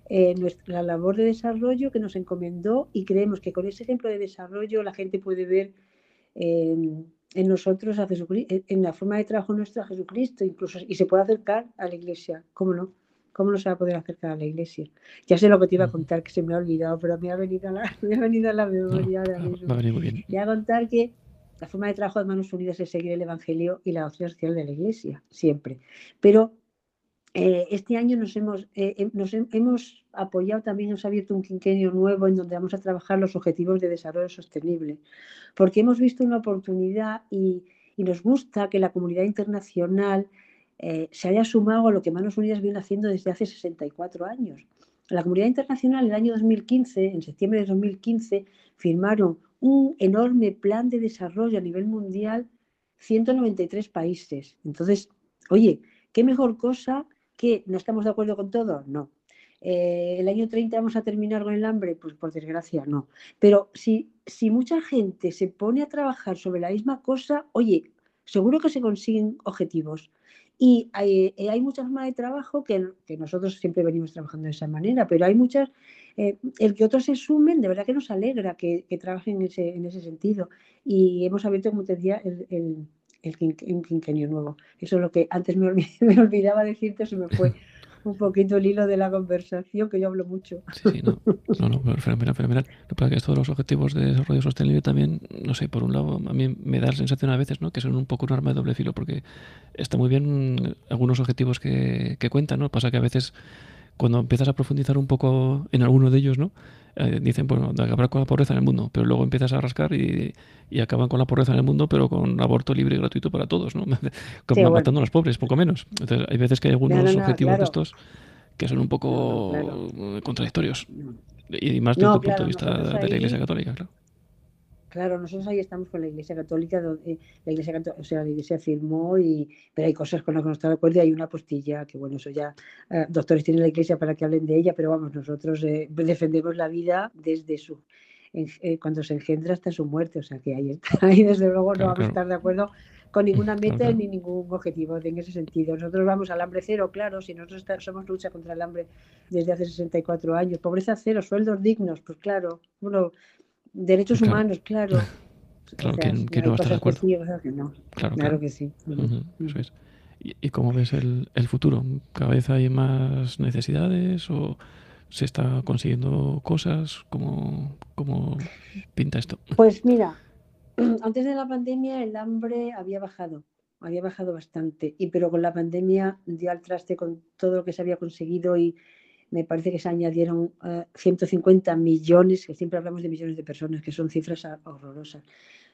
eh, nuestra labor de desarrollo que nos encomendó y creemos que con ese ejemplo de desarrollo la gente puede ver en nosotros a Jesucristo, en la forma de trabajo nuestra a Jesucristo, incluso y se puede acercar a la Iglesia, ¿cómo no? ¿Cómo no se va a poder acercar a la iglesia? Ya sé lo que te iba a contar, que se me ha olvidado, pero me ha venido a la, me ha venido a la memoria ahora mismo. Muy bien. Te a contar que la forma de trabajo de Manos Unidas es seguir el Evangelio y la doctrina social de la Iglesia, siempre. Pero eh, este año nos hemos, eh, eh, nos hemos apoyado también, hemos abierto un quinquenio nuevo en donde vamos a trabajar los objetivos de desarrollo sostenible, porque hemos visto una oportunidad y, nos gusta que la comunidad internacional se haya sumado a lo que Manos Unidas viene haciendo desde hace 64 años. La comunidad internacional, el año 2015, en septiembre de 2015, firmaron un enorme plan de desarrollo a nivel mundial, 193 países. Entonces, oye, ¿qué mejor cosa que no estamos de acuerdo con todo? No. eh, el año 30 vamos a terminar con el hambre, pues por desgracia no. Pero si, si mucha gente se pone a trabajar sobre la misma cosa, oye, seguro que se consiguen objetivos. Y hay, eh, hay muchas formas de trabajo que, que, nosotros siempre venimos trabajando de esa manera, pero hay muchas, eh, el que otros se sumen, de verdad que nos alegra que, que trabajen en ese, en ese, sentido. Y hemos abierto, como te decía, el, el, el quinquenio nuevo. Eso es lo que antes me, me olvidaba decirte, se me fue un poquito el hilo de la conversación, que yo hablo mucho. Sí, sí, no, no, no fenomenal, fenomenal. Lo que pasa es que esto de los objetivos de desarrollo sostenible también, no sé, por un lado, a mí me da la sensación a veces, ¿no? Que son un poco un arma de doble filo, porque está muy bien algunos objetivos que, que cuentan, ¿no? Pasa que a veces cuando empiezas a profundizar un poco en alguno de ellos, ¿no? Eh, dicen, bueno, acabar con la pobreza en el mundo, pero luego empiezas a rascar y, y, acaban con la pobreza en el mundo, pero con aborto libre y gratuito para todos, ¿no? Como sí, matando a los pobres, poco menos. Entonces, hay veces que hay algunos no, no, objetivos claro. de estos que son un poco claro. contradictorios. Y más desde el punto de vista de la Iglesia Católica, claro. Claro, nosotros ahí estamos con la Iglesia Católica, donde la Iglesia, o sea, la Iglesia firmó, y, pero hay cosas con las que no está de acuerdo y hay una postilla, que bueno, eso ya, eh, doctores tienen la Iglesia para que hablen de ella, pero vamos, nosotros eh, defendemos la vida desde su, eh, cuando se engendra hasta su muerte, o sea que ahí, está, ahí desde luego no vamos a estar de acuerdo con ninguna meta ni ningún objetivo en ese sentido. Nosotros vamos al hambre cero, claro, si nosotros está, somos lucha contra el hambre desde hace 64 años, pobreza cero, sueldos dignos, pues claro, bueno, Derechos claro. humanos, claro. Claro, o sea, que, no va a estar de acuerdo. Que sí, o sea, que no. Claro, claro, que sí. Uh -huh, eso es. ¿Y, ¿Y, cómo ves el, el, futuro? ¿Cada vez hay más necesidades o se está consiguiendo cosas? ¿Cómo, cómo pinta esto? Pues mira, antes de la pandemia el hambre había bajado, había bajado bastante, y pero con la pandemia dio al traste con todo lo que se había conseguido y me parece que se añadieron uh, 150 millones, que siempre hablamos de millones de personas, que son cifras horrorosas.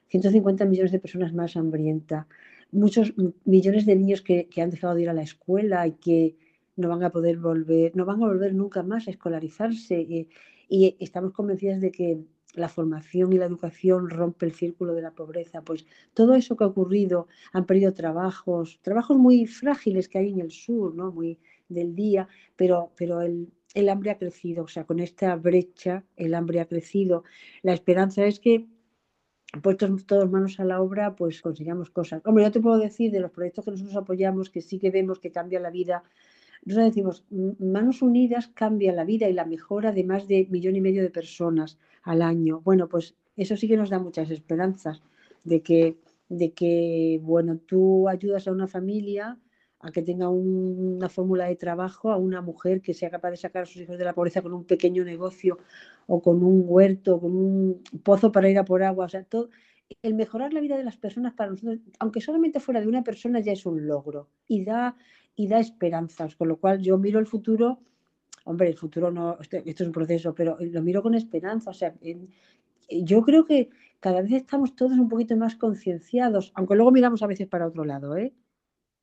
150 millones de personas más hambrientas, muchos millones de niños que, que, han dejado de ir a la escuela y que no van a poder volver, no van a volver nunca más a escolarizarse. Y, y estamos convencidas de que la formación y la educación rompe el círculo de la pobreza. Pues todo eso que ha ocurrido, han perdido trabajos, trabajos muy frágiles que hay en el sur, ¿no? Muy, del día, pero, pero el, el hambre ha crecido, o sea, con esta brecha el hambre ha crecido. La esperanza es que puestos todos manos a la obra, pues consigamos cosas. Hombre, yo te puedo decir de los proyectos que nosotros apoyamos, que sí que vemos que cambia la vida. Nosotros decimos, Manos Unidas cambia la vida y la mejora de más de millón y medio de personas al año. Bueno, pues eso sí que nos da muchas esperanzas de que, de que bueno, tú ayudas a una familia a que tenga un, una fórmula de trabajo, a una mujer que sea capaz de sacar a sus hijos de la pobreza con un pequeño negocio o con un huerto, con un pozo para ir a por agua, o sea, todo, el mejorar la vida de las personas para nosotros, aunque solamente fuera de una persona, ya es un logro y da, y da esperanzas, con lo cual yo miro el futuro, hombre, el futuro no, esto, es un proceso, pero lo miro con esperanza, o sea, yo creo que cada vez estamos todos un poquito más concienciados, aunque luego miramos a veces para otro lado, ¿eh?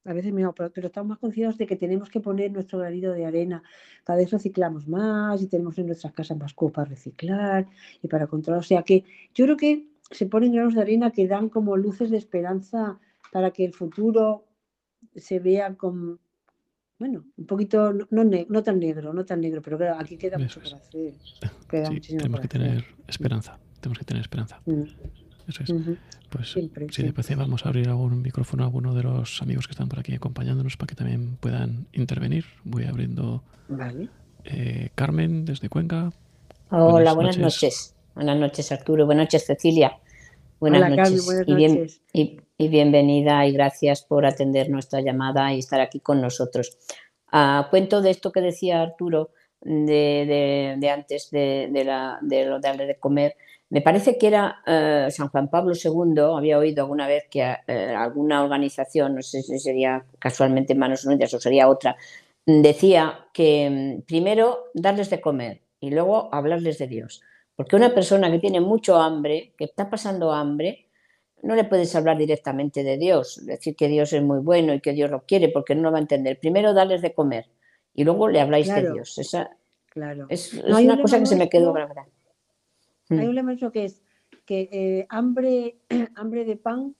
A veces no, pero, pero, estamos más conscientes de que tenemos que poner nuestro granito de arena. Cada vez reciclamos más y tenemos en nuestras casas más cosas para reciclar y para controlar. O sea que yo creo que se ponen granos de arena que dan como luces de esperanza para que el futuro se vea con, bueno, un poquito, no, ne no tan negro, no tan negro, pero claro, aquí queda Eso mucho es. por hacer. Queda sí, tenemos que hacer. tener esperanza, tenemos que tener esperanza. Mm. Eso es. Uh -huh. Pues siempre, si te parece, vamos a abrir algún micrófono a alguno de los amigos que están por aquí acompañándonos para que también puedan intervenir. Voy abriendo. Vale. Eh, Carmen, desde Cuenca. Hola, buenas, buenas noches. noches. Buenas noches, Arturo. Buenas noches, Cecilia. Buenas Hola, noches. Carmen, buenas y, bien, noches. Y, y, bienvenida y gracias por atender nuestra llamada y estar aquí con nosotros. Uh, cuento de esto que decía Arturo de, antes de, de, la, de lo de comer. Me parece que era eh, San Juan Pablo II, había oído alguna vez que eh, alguna organización, no sé si sería casualmente Manos Unidas o sería otra, decía que mm, primero darles de comer y luego hablarles de Dios. Porque una persona que tiene mucho hambre, que está pasando hambre, no le puedes hablar directamente de Dios, decir que Dios es muy bueno y que Dios lo quiere, porque no lo va a entender. Primero darles de comer y luego le habláis claro, de Dios. Esa claro. es, es no, una cosa que se me quedó grabada. Hay un lema que es que eh, hambre, hambre de pan,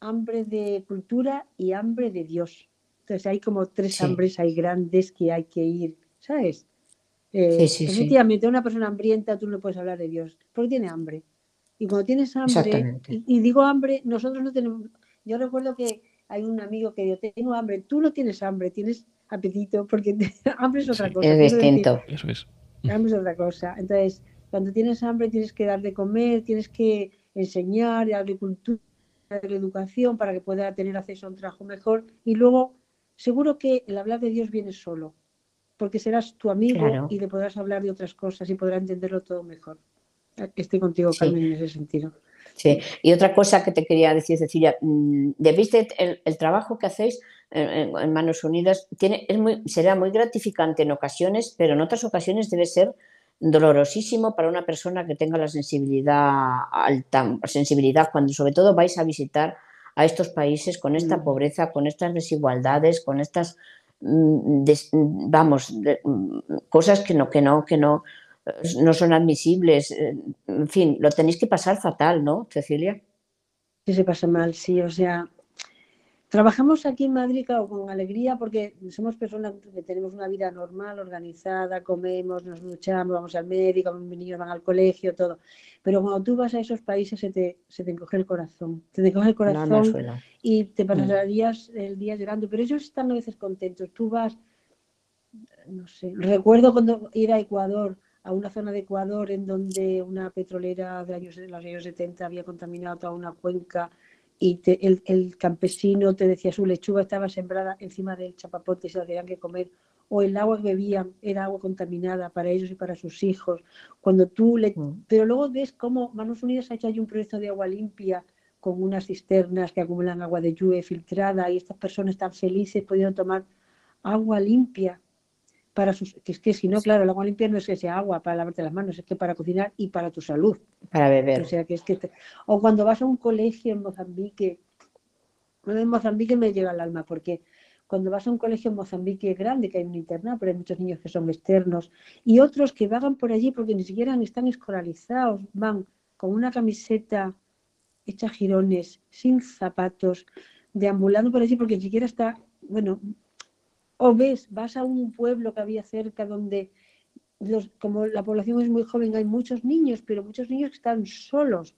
hambre de cultura y hambre de Dios. Entonces hay como tres sí. hambres hay grandes que hay que ir, ¿sabes? Eh, efectivamente, una persona hambrienta tú no puedes hablar de Dios, porque tiene hambre. Y cuando tienes hambre, y, digo hambre, nosotros no tenemos. Yo recuerdo que hay un amigo que yo tengo hambre, tú no tienes hambre, tienes apetito, porque hambre es otra cosa. Es distinto. Eso es. Hambre es otra cosa. Entonces, cuando tienes hambre tienes que dar de comer, tienes que enseñar, darle cultura, darle educación para que pueda tener acceso a un trabajo mejor. Y luego, seguro que el hablar de Dios viene solo, porque serás tu amigo y le podrás hablar de otras cosas y podrá entenderlo todo mejejor. Estoy contigo, Carmen, en ese sentido. Sí, y otra cosa que te quería decir, Cecilia, mm, debiste el, el trabajo que hacéis en, Manos Unidas tiene, es muy, será muy gratificante en ocasiones, pero en otras ocasiones debe ser dolorosísimo para una persona que tenga la sensibilidad alta, sensibilidad cuando sobre todo vais a visitar a estos países con esta pobreza, con estas desigualdades, con estas mm, vamos, mm, cosas que no, que no, que no, no son admisibles. En fin, lo tenéis que pasar fatal, ¿no, Cecilia? Sí, se pasa mal, sí. O sea, Trabajamos aquí en Madrid con alegría porque somos personas que tenemos una vida normal, organizada, comemos, nos luchamos, vamos al médico, mis niños van al colegio, todo. Pero cuando tú vas a esos países se te, se te encoge el corazón, se te encoge el corazón y te mm. pasarías el día llorando. Pero ellos están a veces contentos. Tú vas, no sé, recuerdo cuando ir a Ecuador, a una zona de Ecuador en donde una petrolera de, años, de los años 70 había contaminado toda una cuenca y el, campesino te decía su lechuga estaba sembrada encima del chapapote y se la tenían que comer, o el agua que bebían era agua contaminada para ellos y para sus hijos. Cuando tú le... Mm. Pero luego ves cómo Manos Unidas ha hecho ahí un proyecto de agua limpia con unas cisternas que acumulan agua de lluvia filtrada y estas personas están felices pudiendo tomar agua limpia para sus, que es que si no, claro, el agua limpia no es que sea agua para lavarte las manos, es que para cocinar y para tu salud. Para beber. O sea, que es que o cuando vas a un colegio en Mozambique, en Mozambique me llega al alma, porque cuando vas a un colegio en Mozambique grande, que hay un internado, pero hay muchos niños que son externos, y otros que vagan por allí porque ni siquiera están escolarizados, van con una camiseta hecha girones, sin zapatos, deambulando por allí porque ni siquiera está, bueno, o ves, vas a un pueblo que había cerca donde, los, como la población es muy joven, hay muchos niños, pero muchos niños que están solos,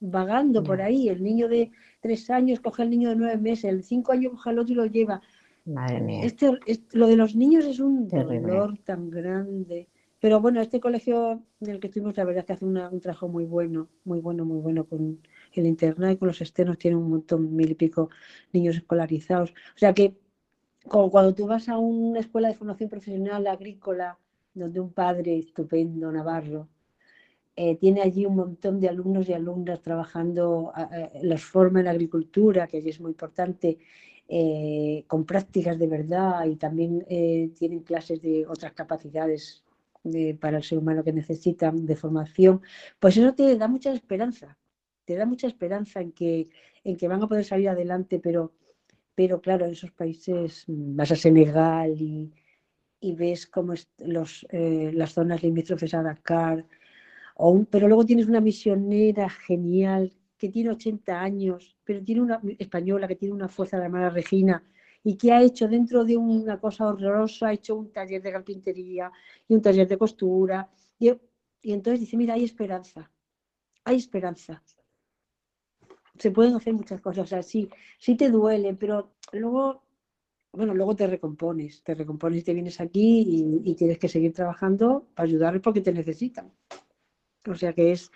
vagando por ahí. El niño de tres años coge al niño de nueve meses, el cinco años coge al otro y lo lleva. Madre mía. Este, lo de los niños es un dolor tan grande. Pero bueno, este colegio en el que estuvimos, la verdad es que hace un trabajo muy bueno, muy bueno, muy bueno con el internet y con los externos, tiene un montón, mil y pico niños escolarizados. O sea que como cuando tú vas a una escuela de formación profesional agrícola, donde un padre estupendo, Navarro, eh, tiene allí un montón de alumnos y alumnas trabajando, las forma en agricultura, que allí es muy importante, eh, con prácticas de verdad y también eh, tienen clases de otras capacidades para el ser humano que necesitan de formación, pues eso te da mucha esperanza, te da mucha esperanza en que, en que van a poder salir adelante, pero pero claro, en esos países mm, vas a Senegal y, ves cómo los, eh, las zonas limítrofes a Dakar, o pero luego tienes una misionera genial que tiene 80 años, pero tiene una española que tiene una fuerza de hermana Regina y que ha hecho dentro de una cosa horrorosa, ha hecho un taller de carpintería y un taller de costura. Y, y entonces dice, mira, hay esperanza, hay esperanza se pueden hacer muchas cosas. O sea, sí, sí te duele, pero luego, bueno, luego te recompones, te recompones y te vienes aquí y, tienes que seguir trabajando para ayudarles porque te necesitan. O sea que es,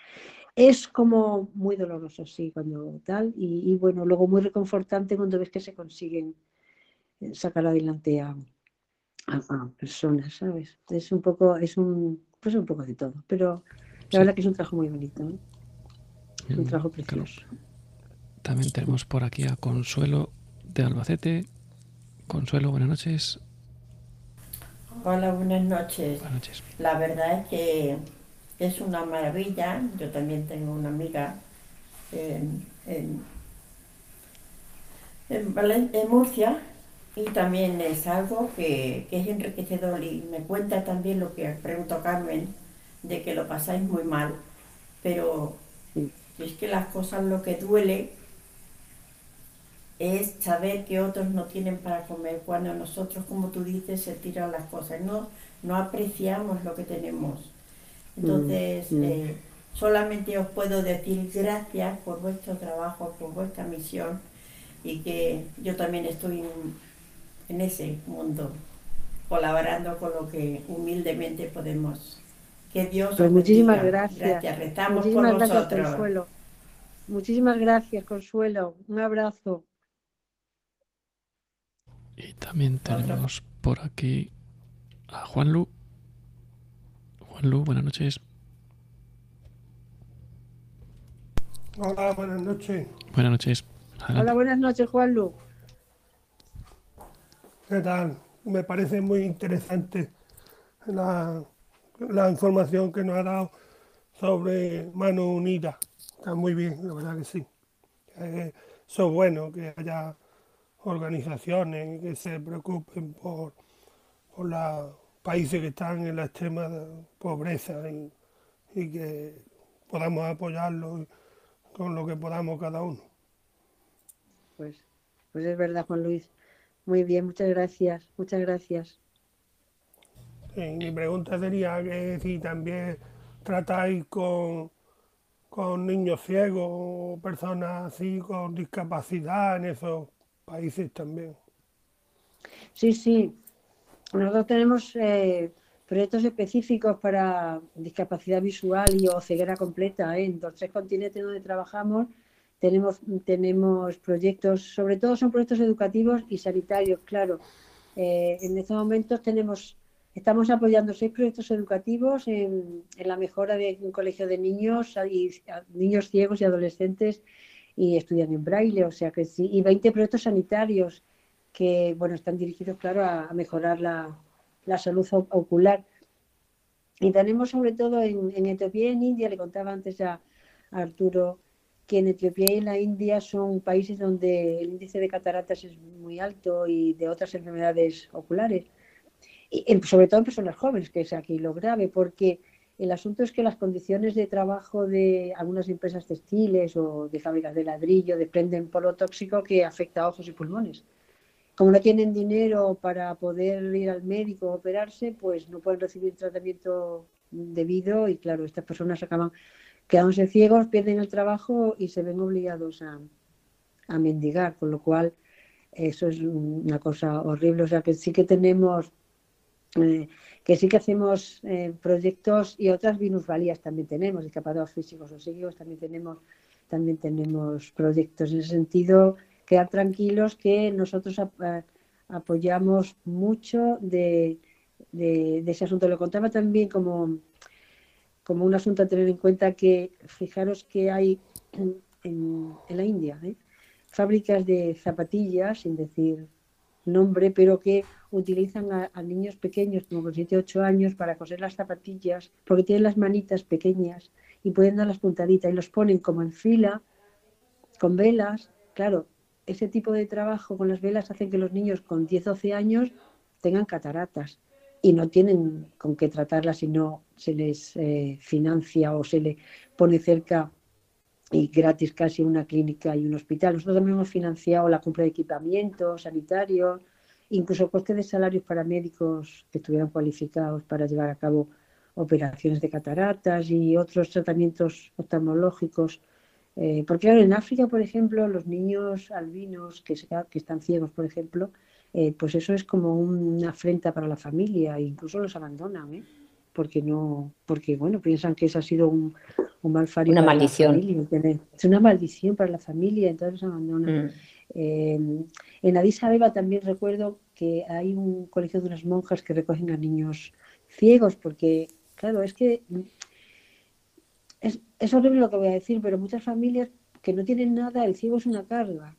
es como muy doloroso, sí, cuando tal, y, bueno, luego muy reconfortante cuando ves que se consiguen eh, sacar adelante a, personas, ¿sabes? Es un poco, es un, pues un poco de todo, pero la verdad que es un trabajo muy bonito, Es un trabajo precioso. También tenemos por aquí a Consuelo de Albacete. Consuelo, buenas noches. Hola, buenas noches. Buenas noches. La verdad es que es una maravilla. Yo también tengo una amiga en, en, Murcia y también es algo que, que, es enriquecedor y me cuenta también lo que preguntó Carmen, de que lo pasáis muy mal, pero es que las cosas lo que duele es saber que otros no tienen para comer, cuando nosotros, como tú dices, se tiran las cosas, no, no apreciamos lo que tenemos. Entonces, Mm, mm. eh, solamente os puedo decir gracias por vuestro trabajo, por vuestra misión y que yo también estoy en, en ese mundo, colaborando con lo que humildemente podemos. Que Dios Pues os muchísimas bendiga. gracias. Gracias, rezamos Muchísimas por gracias, vosotros. Consuelo. Muchísimas gracias, Consuelo. Un abrazo. Y también tenemos por aquí a Juanlu. Juanlu, buenas noches. Hola, buenas noches. Buenas noches. Adelante. Hola, buenas noches, Juanlu. ¿Qué tal? Me parece muy interesante la, la información que nos ha dado sobre Mano Unida. Está muy bien, la verdad que sí. Eh, eso es bueno, que haya organizaciones que se preocupen por, por los países que están en la extrema pobreza y, y que podamos apoyarlos con lo que podamos cada uno. Pues, pues es verdad, Juan Luis. Muy bien, muchas gracias. Muchas gracias. Sí, mi pregunta sería que si también tratáis con, con niños ciegos o personas así con discapacidad en esos países también. Sí, sí. Nosotros tenemos eh, proyectos específicos para discapacidad visual y o ceguera completa. ¿eh? En los tres continentes donde trabajamos tenemos, tenemos proyectos, sobre todo son proyectos educativos y sanitarios, claro. Eh, en estos momentos tenemos, estamos apoyando seis proyectos educativos en, la mejora de un colegio de niños, y, niños ciegos y adolescentes y estudian en braille, o sea que sí, y 20 proyectos sanitarios que bueno, están dirigidos, claro, a, a mejorar la, la, salud ocular. Y tenemos sobre todo en, en, Etiopía y en India, le contaba antes a, a, Arturo, que en Etiopía y en la India son países donde el índice de cataratas es muy alto y de otras enfermedades oculares. Y sobre todo en personas jóvenes, que es aquí lo grave, porque el asunto es que las condiciones de trabajo de algunas empresas textiles o de fábricas de ladrillo desprenden polvo tóxico que afecta a ojos y pulmones como no tienen dinero para poder ir al médico o operarse, pues no pueden recibir tratamiento debido y claro, estas personas acaban quedándose ciegos, pierden el trabajo y se ven obligados a, a mendigar, con lo cual eso es una cosa horrible. O sea que sí que tenemos, eh, que sí que hacemos eh, proyectos y otras minusvalías también tenemos, discapacitados físicos o psíquicos también tenemos, también tenemos proyectos en ese sentido quedar tranquilos que nosotros ap apoyamos mucho de, de, de, ese asunto. Lo contaba también como, como un asunto a tener en cuenta que fijaros que hay en, en la India ¿eh? fábricas de zapatillas, sin decir nombre, pero que utilizan a, niños pequeños, como con 7 8 años, para coser las zapatillas, porque tienen las manitas pequeñas y pueden dar las puntaditas y los ponen como en fila, con velas. Claro, ese tipo de trabajo con las velas hace que los niños con 10 12 años tengan cataratas y no tienen con qué tratarlas si no se les eh, financia o se le pone cerca y gratis casi una clínica y un hospital. Nosotros también hemos financiado la compra de equipamientos sanitarios, incluso coste de salarios para médicos que estuvieran cualificados para llevar a cabo operaciones de cataratas y otros tratamientos oftalmológicos eh, porque claro, en África, por ejemplo, los niños albinos que, se, que están ciegos, por ejemplo, eh, pues eso es como una afrenta para la familia, incluso los abandonan, ¿eh? Porque no, porque bueno, piensan que eso ha sido un, un malfario. Una para maldición. La familia, es una maldición para la familia, entonces abandonan. Mm. en Addis Abeba también recuerdo que hay un colegio de unas monjas que recogen a niños ciegos, porque claro, es que es, es, horrible lo que voy a decir, pero muchas familias que no tienen nada, el ciego es una carga.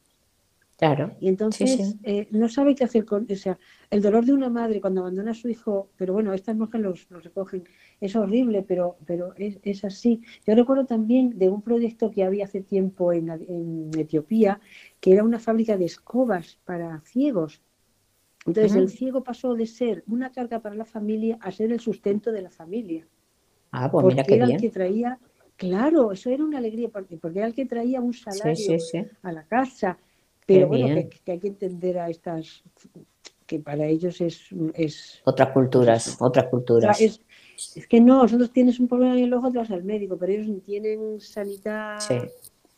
Claro. Y entonces sí, sí. Eh, no sabe qué hacer con, o sea, el dolor de una madre cuando abandona a su hijo, pero bueno, estas monjas los, los recogen, es horrible, pero, pero es, es, así. Yo recuerdo también de un proyecto que había hace tiempo en, en Etiopía, que era una fábrica de escobas para ciegos. Entonces uh -huh. el ciego pasó de ser una carga para la familia a ser el sustento de la familia. Ah, pues porque mira qué era bien. el que traía, claro, eso era una alegría, porque, porque era el que traía un salario sí, sí, sí. a la casa. Pero bueno, que, hay que entender a estas, que para ellos es... es otras culturas, otras culturas. Es, que no, nosotros tienes un problema en el ojo, te vas al médico, pero ellos tienen sanidad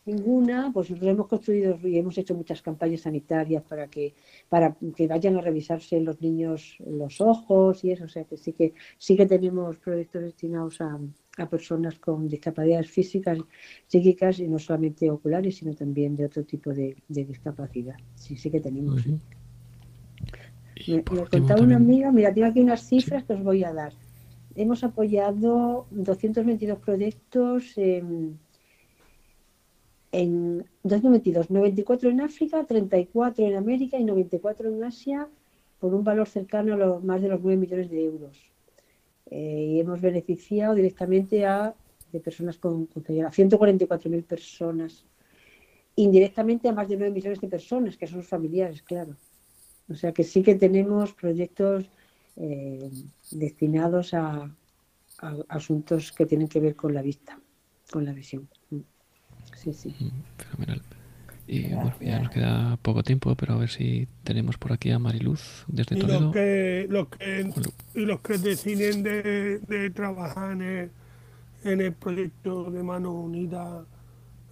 ninguna, pues nosotros hemos construido y hemos hecho muchas campañas sanitarias para que, para que vayan a revisarse los niños los ojos y eso, o sea que sí que sí que tenemos proyectos destinados a, a personas con discapacidades físicas, psíquicas y no solamente oculares, sino también de otro tipo de, discapacidad. Sí, sí que tenemos. Me, contaba una amiga, mira, tengo aquí unas cifras que os voy a dar. Hemos apoyado 222 proyectos en, en 2022, 94 en África, 34 en América y 94 en Asia, por un valor cercano a los, más de los 9 millones de euros. Eh, y hemos beneficiado directamente a de personas con, con a 144.000 personas, indirectamente a más de 9 millones de personas, que son familiares, claro. O sea que sí que tenemos proyectos eh, destinados a, asuntos que tienen que ver con la vista, con la visión. Mm. Sí, sí. Mm, fenomenal. Y bueno, ya nos queda poco tiempo, pero a ver si tenemos por aquí a Mariluz desde y Toledo. Los que, los que, y los que deciden de, trabajar en el, en el, proyecto de Manos Unidas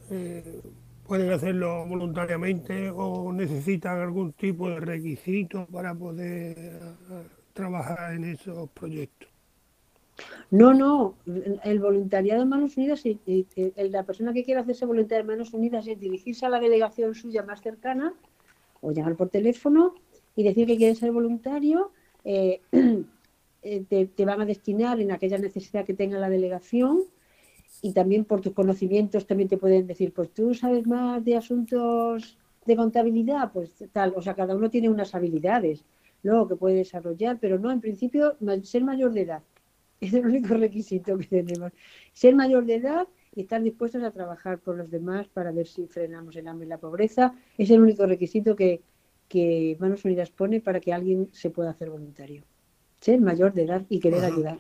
eh, pueden hacerlo voluntariamente o necesitan algún tipo de requisito para poder eh, trabajar en esos proyectos. No, no, el voluntariado en Manos Unidas, la persona que quiera hacerse voluntaria en Manos Unidas es dirigirse a la delegación suya más cercana o llamar por teléfono y decir que quiere ser voluntario. Eh, eh, te, van a destinar en aquella necesidad que tenga la delegación y también por tus conocimientos también te pueden decir, pues tú sabes más de asuntos de contabilidad, pues tal, o sea, cada uno tiene unas habilidades luego que puede desarrollar, pero no, en principio, ser mayor de edad. Es el único requisito que tenemos. Ser mayor de edad y estar dispuestos a trabajar por los demás para ver si frenamos el hambre y la pobreza. Es el único requisito que, que Manos Unidas pone para que alguien se pueda hacer voluntario. Ser mayor de edad y querer ayudar.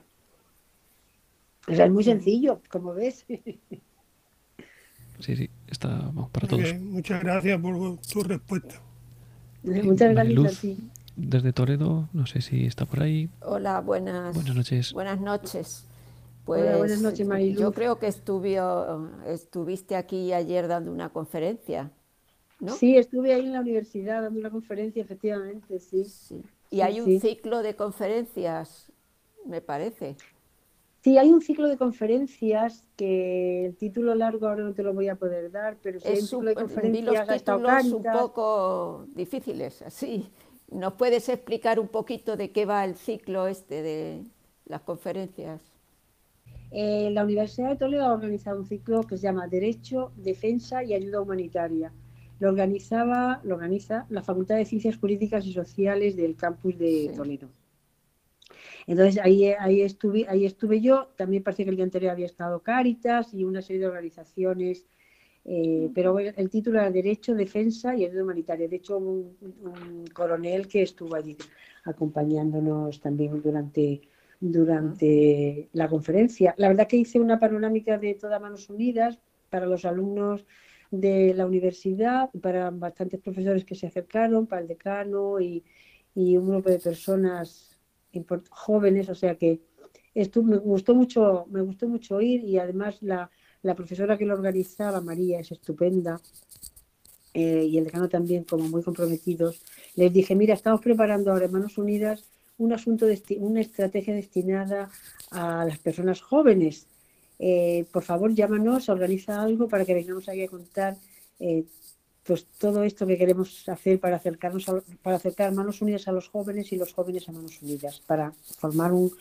O sea, es muy sencillo, como ves. Sí, sí, está para todos. muchas gracias por tu respuesta. Muchas gracias a ti desde Toledo, no sé si está por ahí. Hola, buenas, buenas noches. Buenas noches. Pues, buenas noches, Marilu. Yo creo que estuviste aquí ayer dando una conferencia, ¿no? Sí, estuve ahí en la universidad dando una conferencia, efectivamente, sí. Y hay un ciclo de conferencias, me parece. Sí, hay un ciclo de conferencias que el título largo ahora no te lo voy a poder dar, pero sí hay un ciclo de conferencias los títulos un poco difíciles, así. ¿Nos puedes explicar un poquito de qué va el ciclo este de las conferencias? Eh, la Universidad de Toledo ha organizado un ciclo que se llama Derecho, Defensa y Ayuda Humanitaria. Lo organizaba, lo organiza la Facultad de Ciencias Políticas y Sociales del campus de Toledo. Entonces ahí, ahí, estuve, ahí estuve yo, también parece que el día anterior había estado Cáritas y una serie de organizaciones eh, pero el título era Derecho, Defensa y Ayuda Humanitaria. De hecho, un, coronel que estuvo allí acompañándonos también durante, durante la conferencia. La verdad que hice una panorámica de todas manos unidas para los alumnos de la universidad, para bastantes profesores que se acercaron, para el decano y, y un grupo de personas jóvenes, o sea que esto me gustó mucho, me gustó mucho ir y además la, la profesora que lo organizaba, María, es estupenda, eh, y el decano también, como muy comprometidos. Les dije, mira, estamos preparando ahora Manos Unidas un asunto, una estrategia destinada a las personas jóvenes. Eh, por favor, llámanos, organiza algo para que vengamos aquí a contar eh, pues todo esto que queremos hacer para acercarnos para acercar manos unidas a los jóvenes y los jóvenes a manos unidas, para formar un,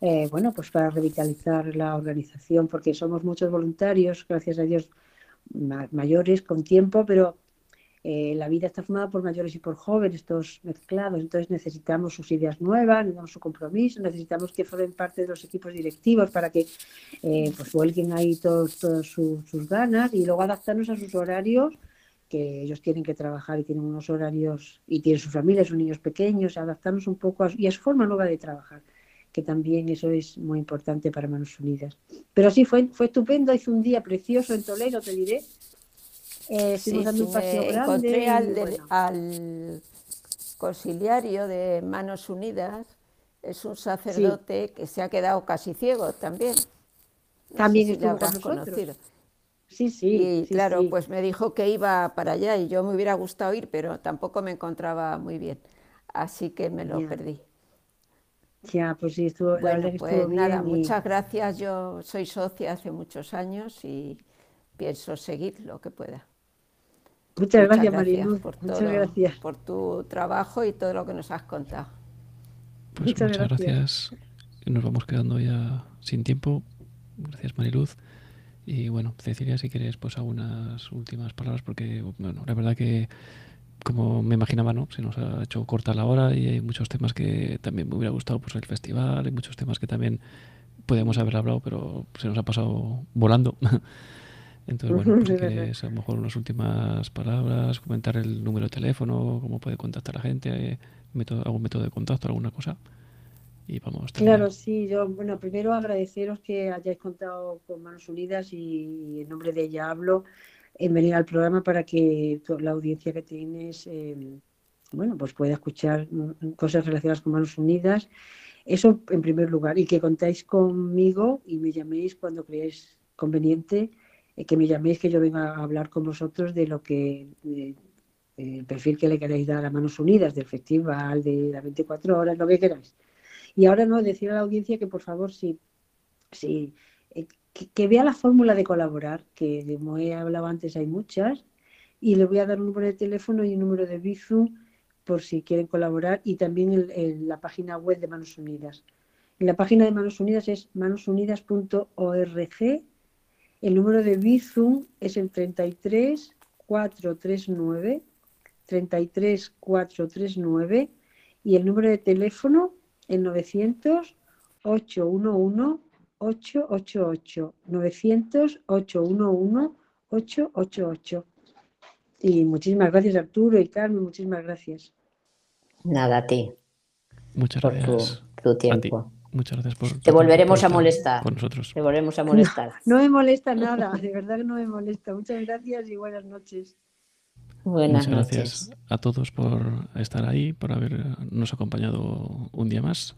eh, bueno, pues para revitalizar la organización, porque somos muchos voluntarios, gracias a Dios, mayores con tiempo, pero eh, la vida está formada por mayores y por jóvenes, todos mezclados, entonces necesitamos sus ideas nuevas, necesitamos su compromiso, necesitamos que formen parte de los equipos directivos para que eh, pues vuelquen ahí todas sus ganas y luego adaptarnos a sus horarios que ellos tienen que trabajar y tienen unos horarios y tienen sus familias, sus niños pequeños, adaptarnos un poco a, y a su forma nueva de trabajar que también eso es muy importante para Manos Unidas. Pero sí, fue, fue estupendo, hizo un día precioso en Toledo, te diré. Eh, Sí, dando sí, paseo grande. encontré y al, bueno, al conciliario de Manos Unidas, es un sacerdote que se ha quedado casi ciego también. No También si estuvo con nosotros. conocido. sí, sí. Y sí, claro, sí. pues me dijo que iba para allá y yo me hubiera gustado ir, pero tampoco me encontraba muy bien. Así que me lo perdí. Ya, pues sí, estuvo, la Bueno, verdad que pues estuvo nada, bien. y- muchas gracias. Yo soy socia hace muchos años y pienso seguir lo que pueda. Muchas, gracias, gracias Mariluz. por Muchas todo, gracias. por tu trabajo y todo lo que nos has contado. Pues Muchas muchas, gracias. gracias. Nos vamos quedando ya sin tiempo. Gracias, Mariluz. Y bueno, Cecilia, si quieres, pues algunas últimas palabras, porque bueno, la verdad que, como me imaginaba, ¿no? Se nos ha hecho corta la hora y hay muchos temas que también me hubiera gustado, pues el festival, hay muchos temas que también podemos haber hablado, pero se nos ha pasado volando. Entonces, bueno, pues si Es verdad. quieres a lo mejor unas últimas palabras, comentar el número de teléfono, cómo puede contactar la gente, eh, método, algún método de contacto, alguna cosa. Y vamos. Claro, sí, yo, bueno, primero agradeceros que hayáis contado con Manos Unidas y en nombre de ella hablo en venir al programa para que la audiencia que tienes, eh, bueno, pues pueda escuchar mm, cosas relacionadas con Manos Unidas. Eso en primer lugar, y que contáis conmigo y me llaméis cuando creáis conveniente, eh, que me llaméis, que yo venga a hablar con vosotros de lo que, eh, el perfil que le queréis dar a Manos Unidas, del festival, de las 24 horas, lo que queráis. Y ahora no, decir a la audiencia que por favor, sí, eh, que, vea la fórmula de colaborar, que como he hablado antes hay muchas, y les voy a dar un número de teléfono y un número de Bizum por si quieren colaborar, y también el- la página web de Manos Unidas. En la página de Manos Unidas es manosunidas.org, el número de Bizum es el 33 439 33 439 y el número de teléfono el 900 811 888 900 811 888 y muchísimas gracias Arturo y Carmen muchísimas gracias Nada a ti Muchas por tu, gracias. tu a ti. tiempo. Muchas gracias por. tu Te volveremos por a estar molestar. Con nosotros. Te volvemos a molestar. no me molesta nada de verdad que no me molesta muchas gracias y buenas noches Buenas Muchas noches. gracias a todos por estar ahí, por habernos acompañado un día más.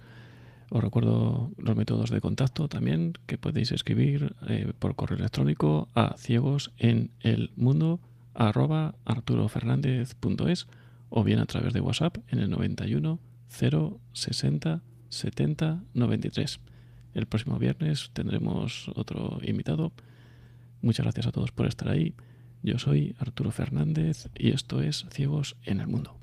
Os recuerdo los métodos de contacto también, que podéis escribir eh, por correo electrónico a ciegos en el mundo arroba arturofernandez.es o bien a través de WhatsApp en el 91 0 60 70 93. El próximo viernes tendremos otro invitado. Muchas gracias a todos por estar ahí. Yo soy Arturo Fernández y esto es Ciegos en el Mundo.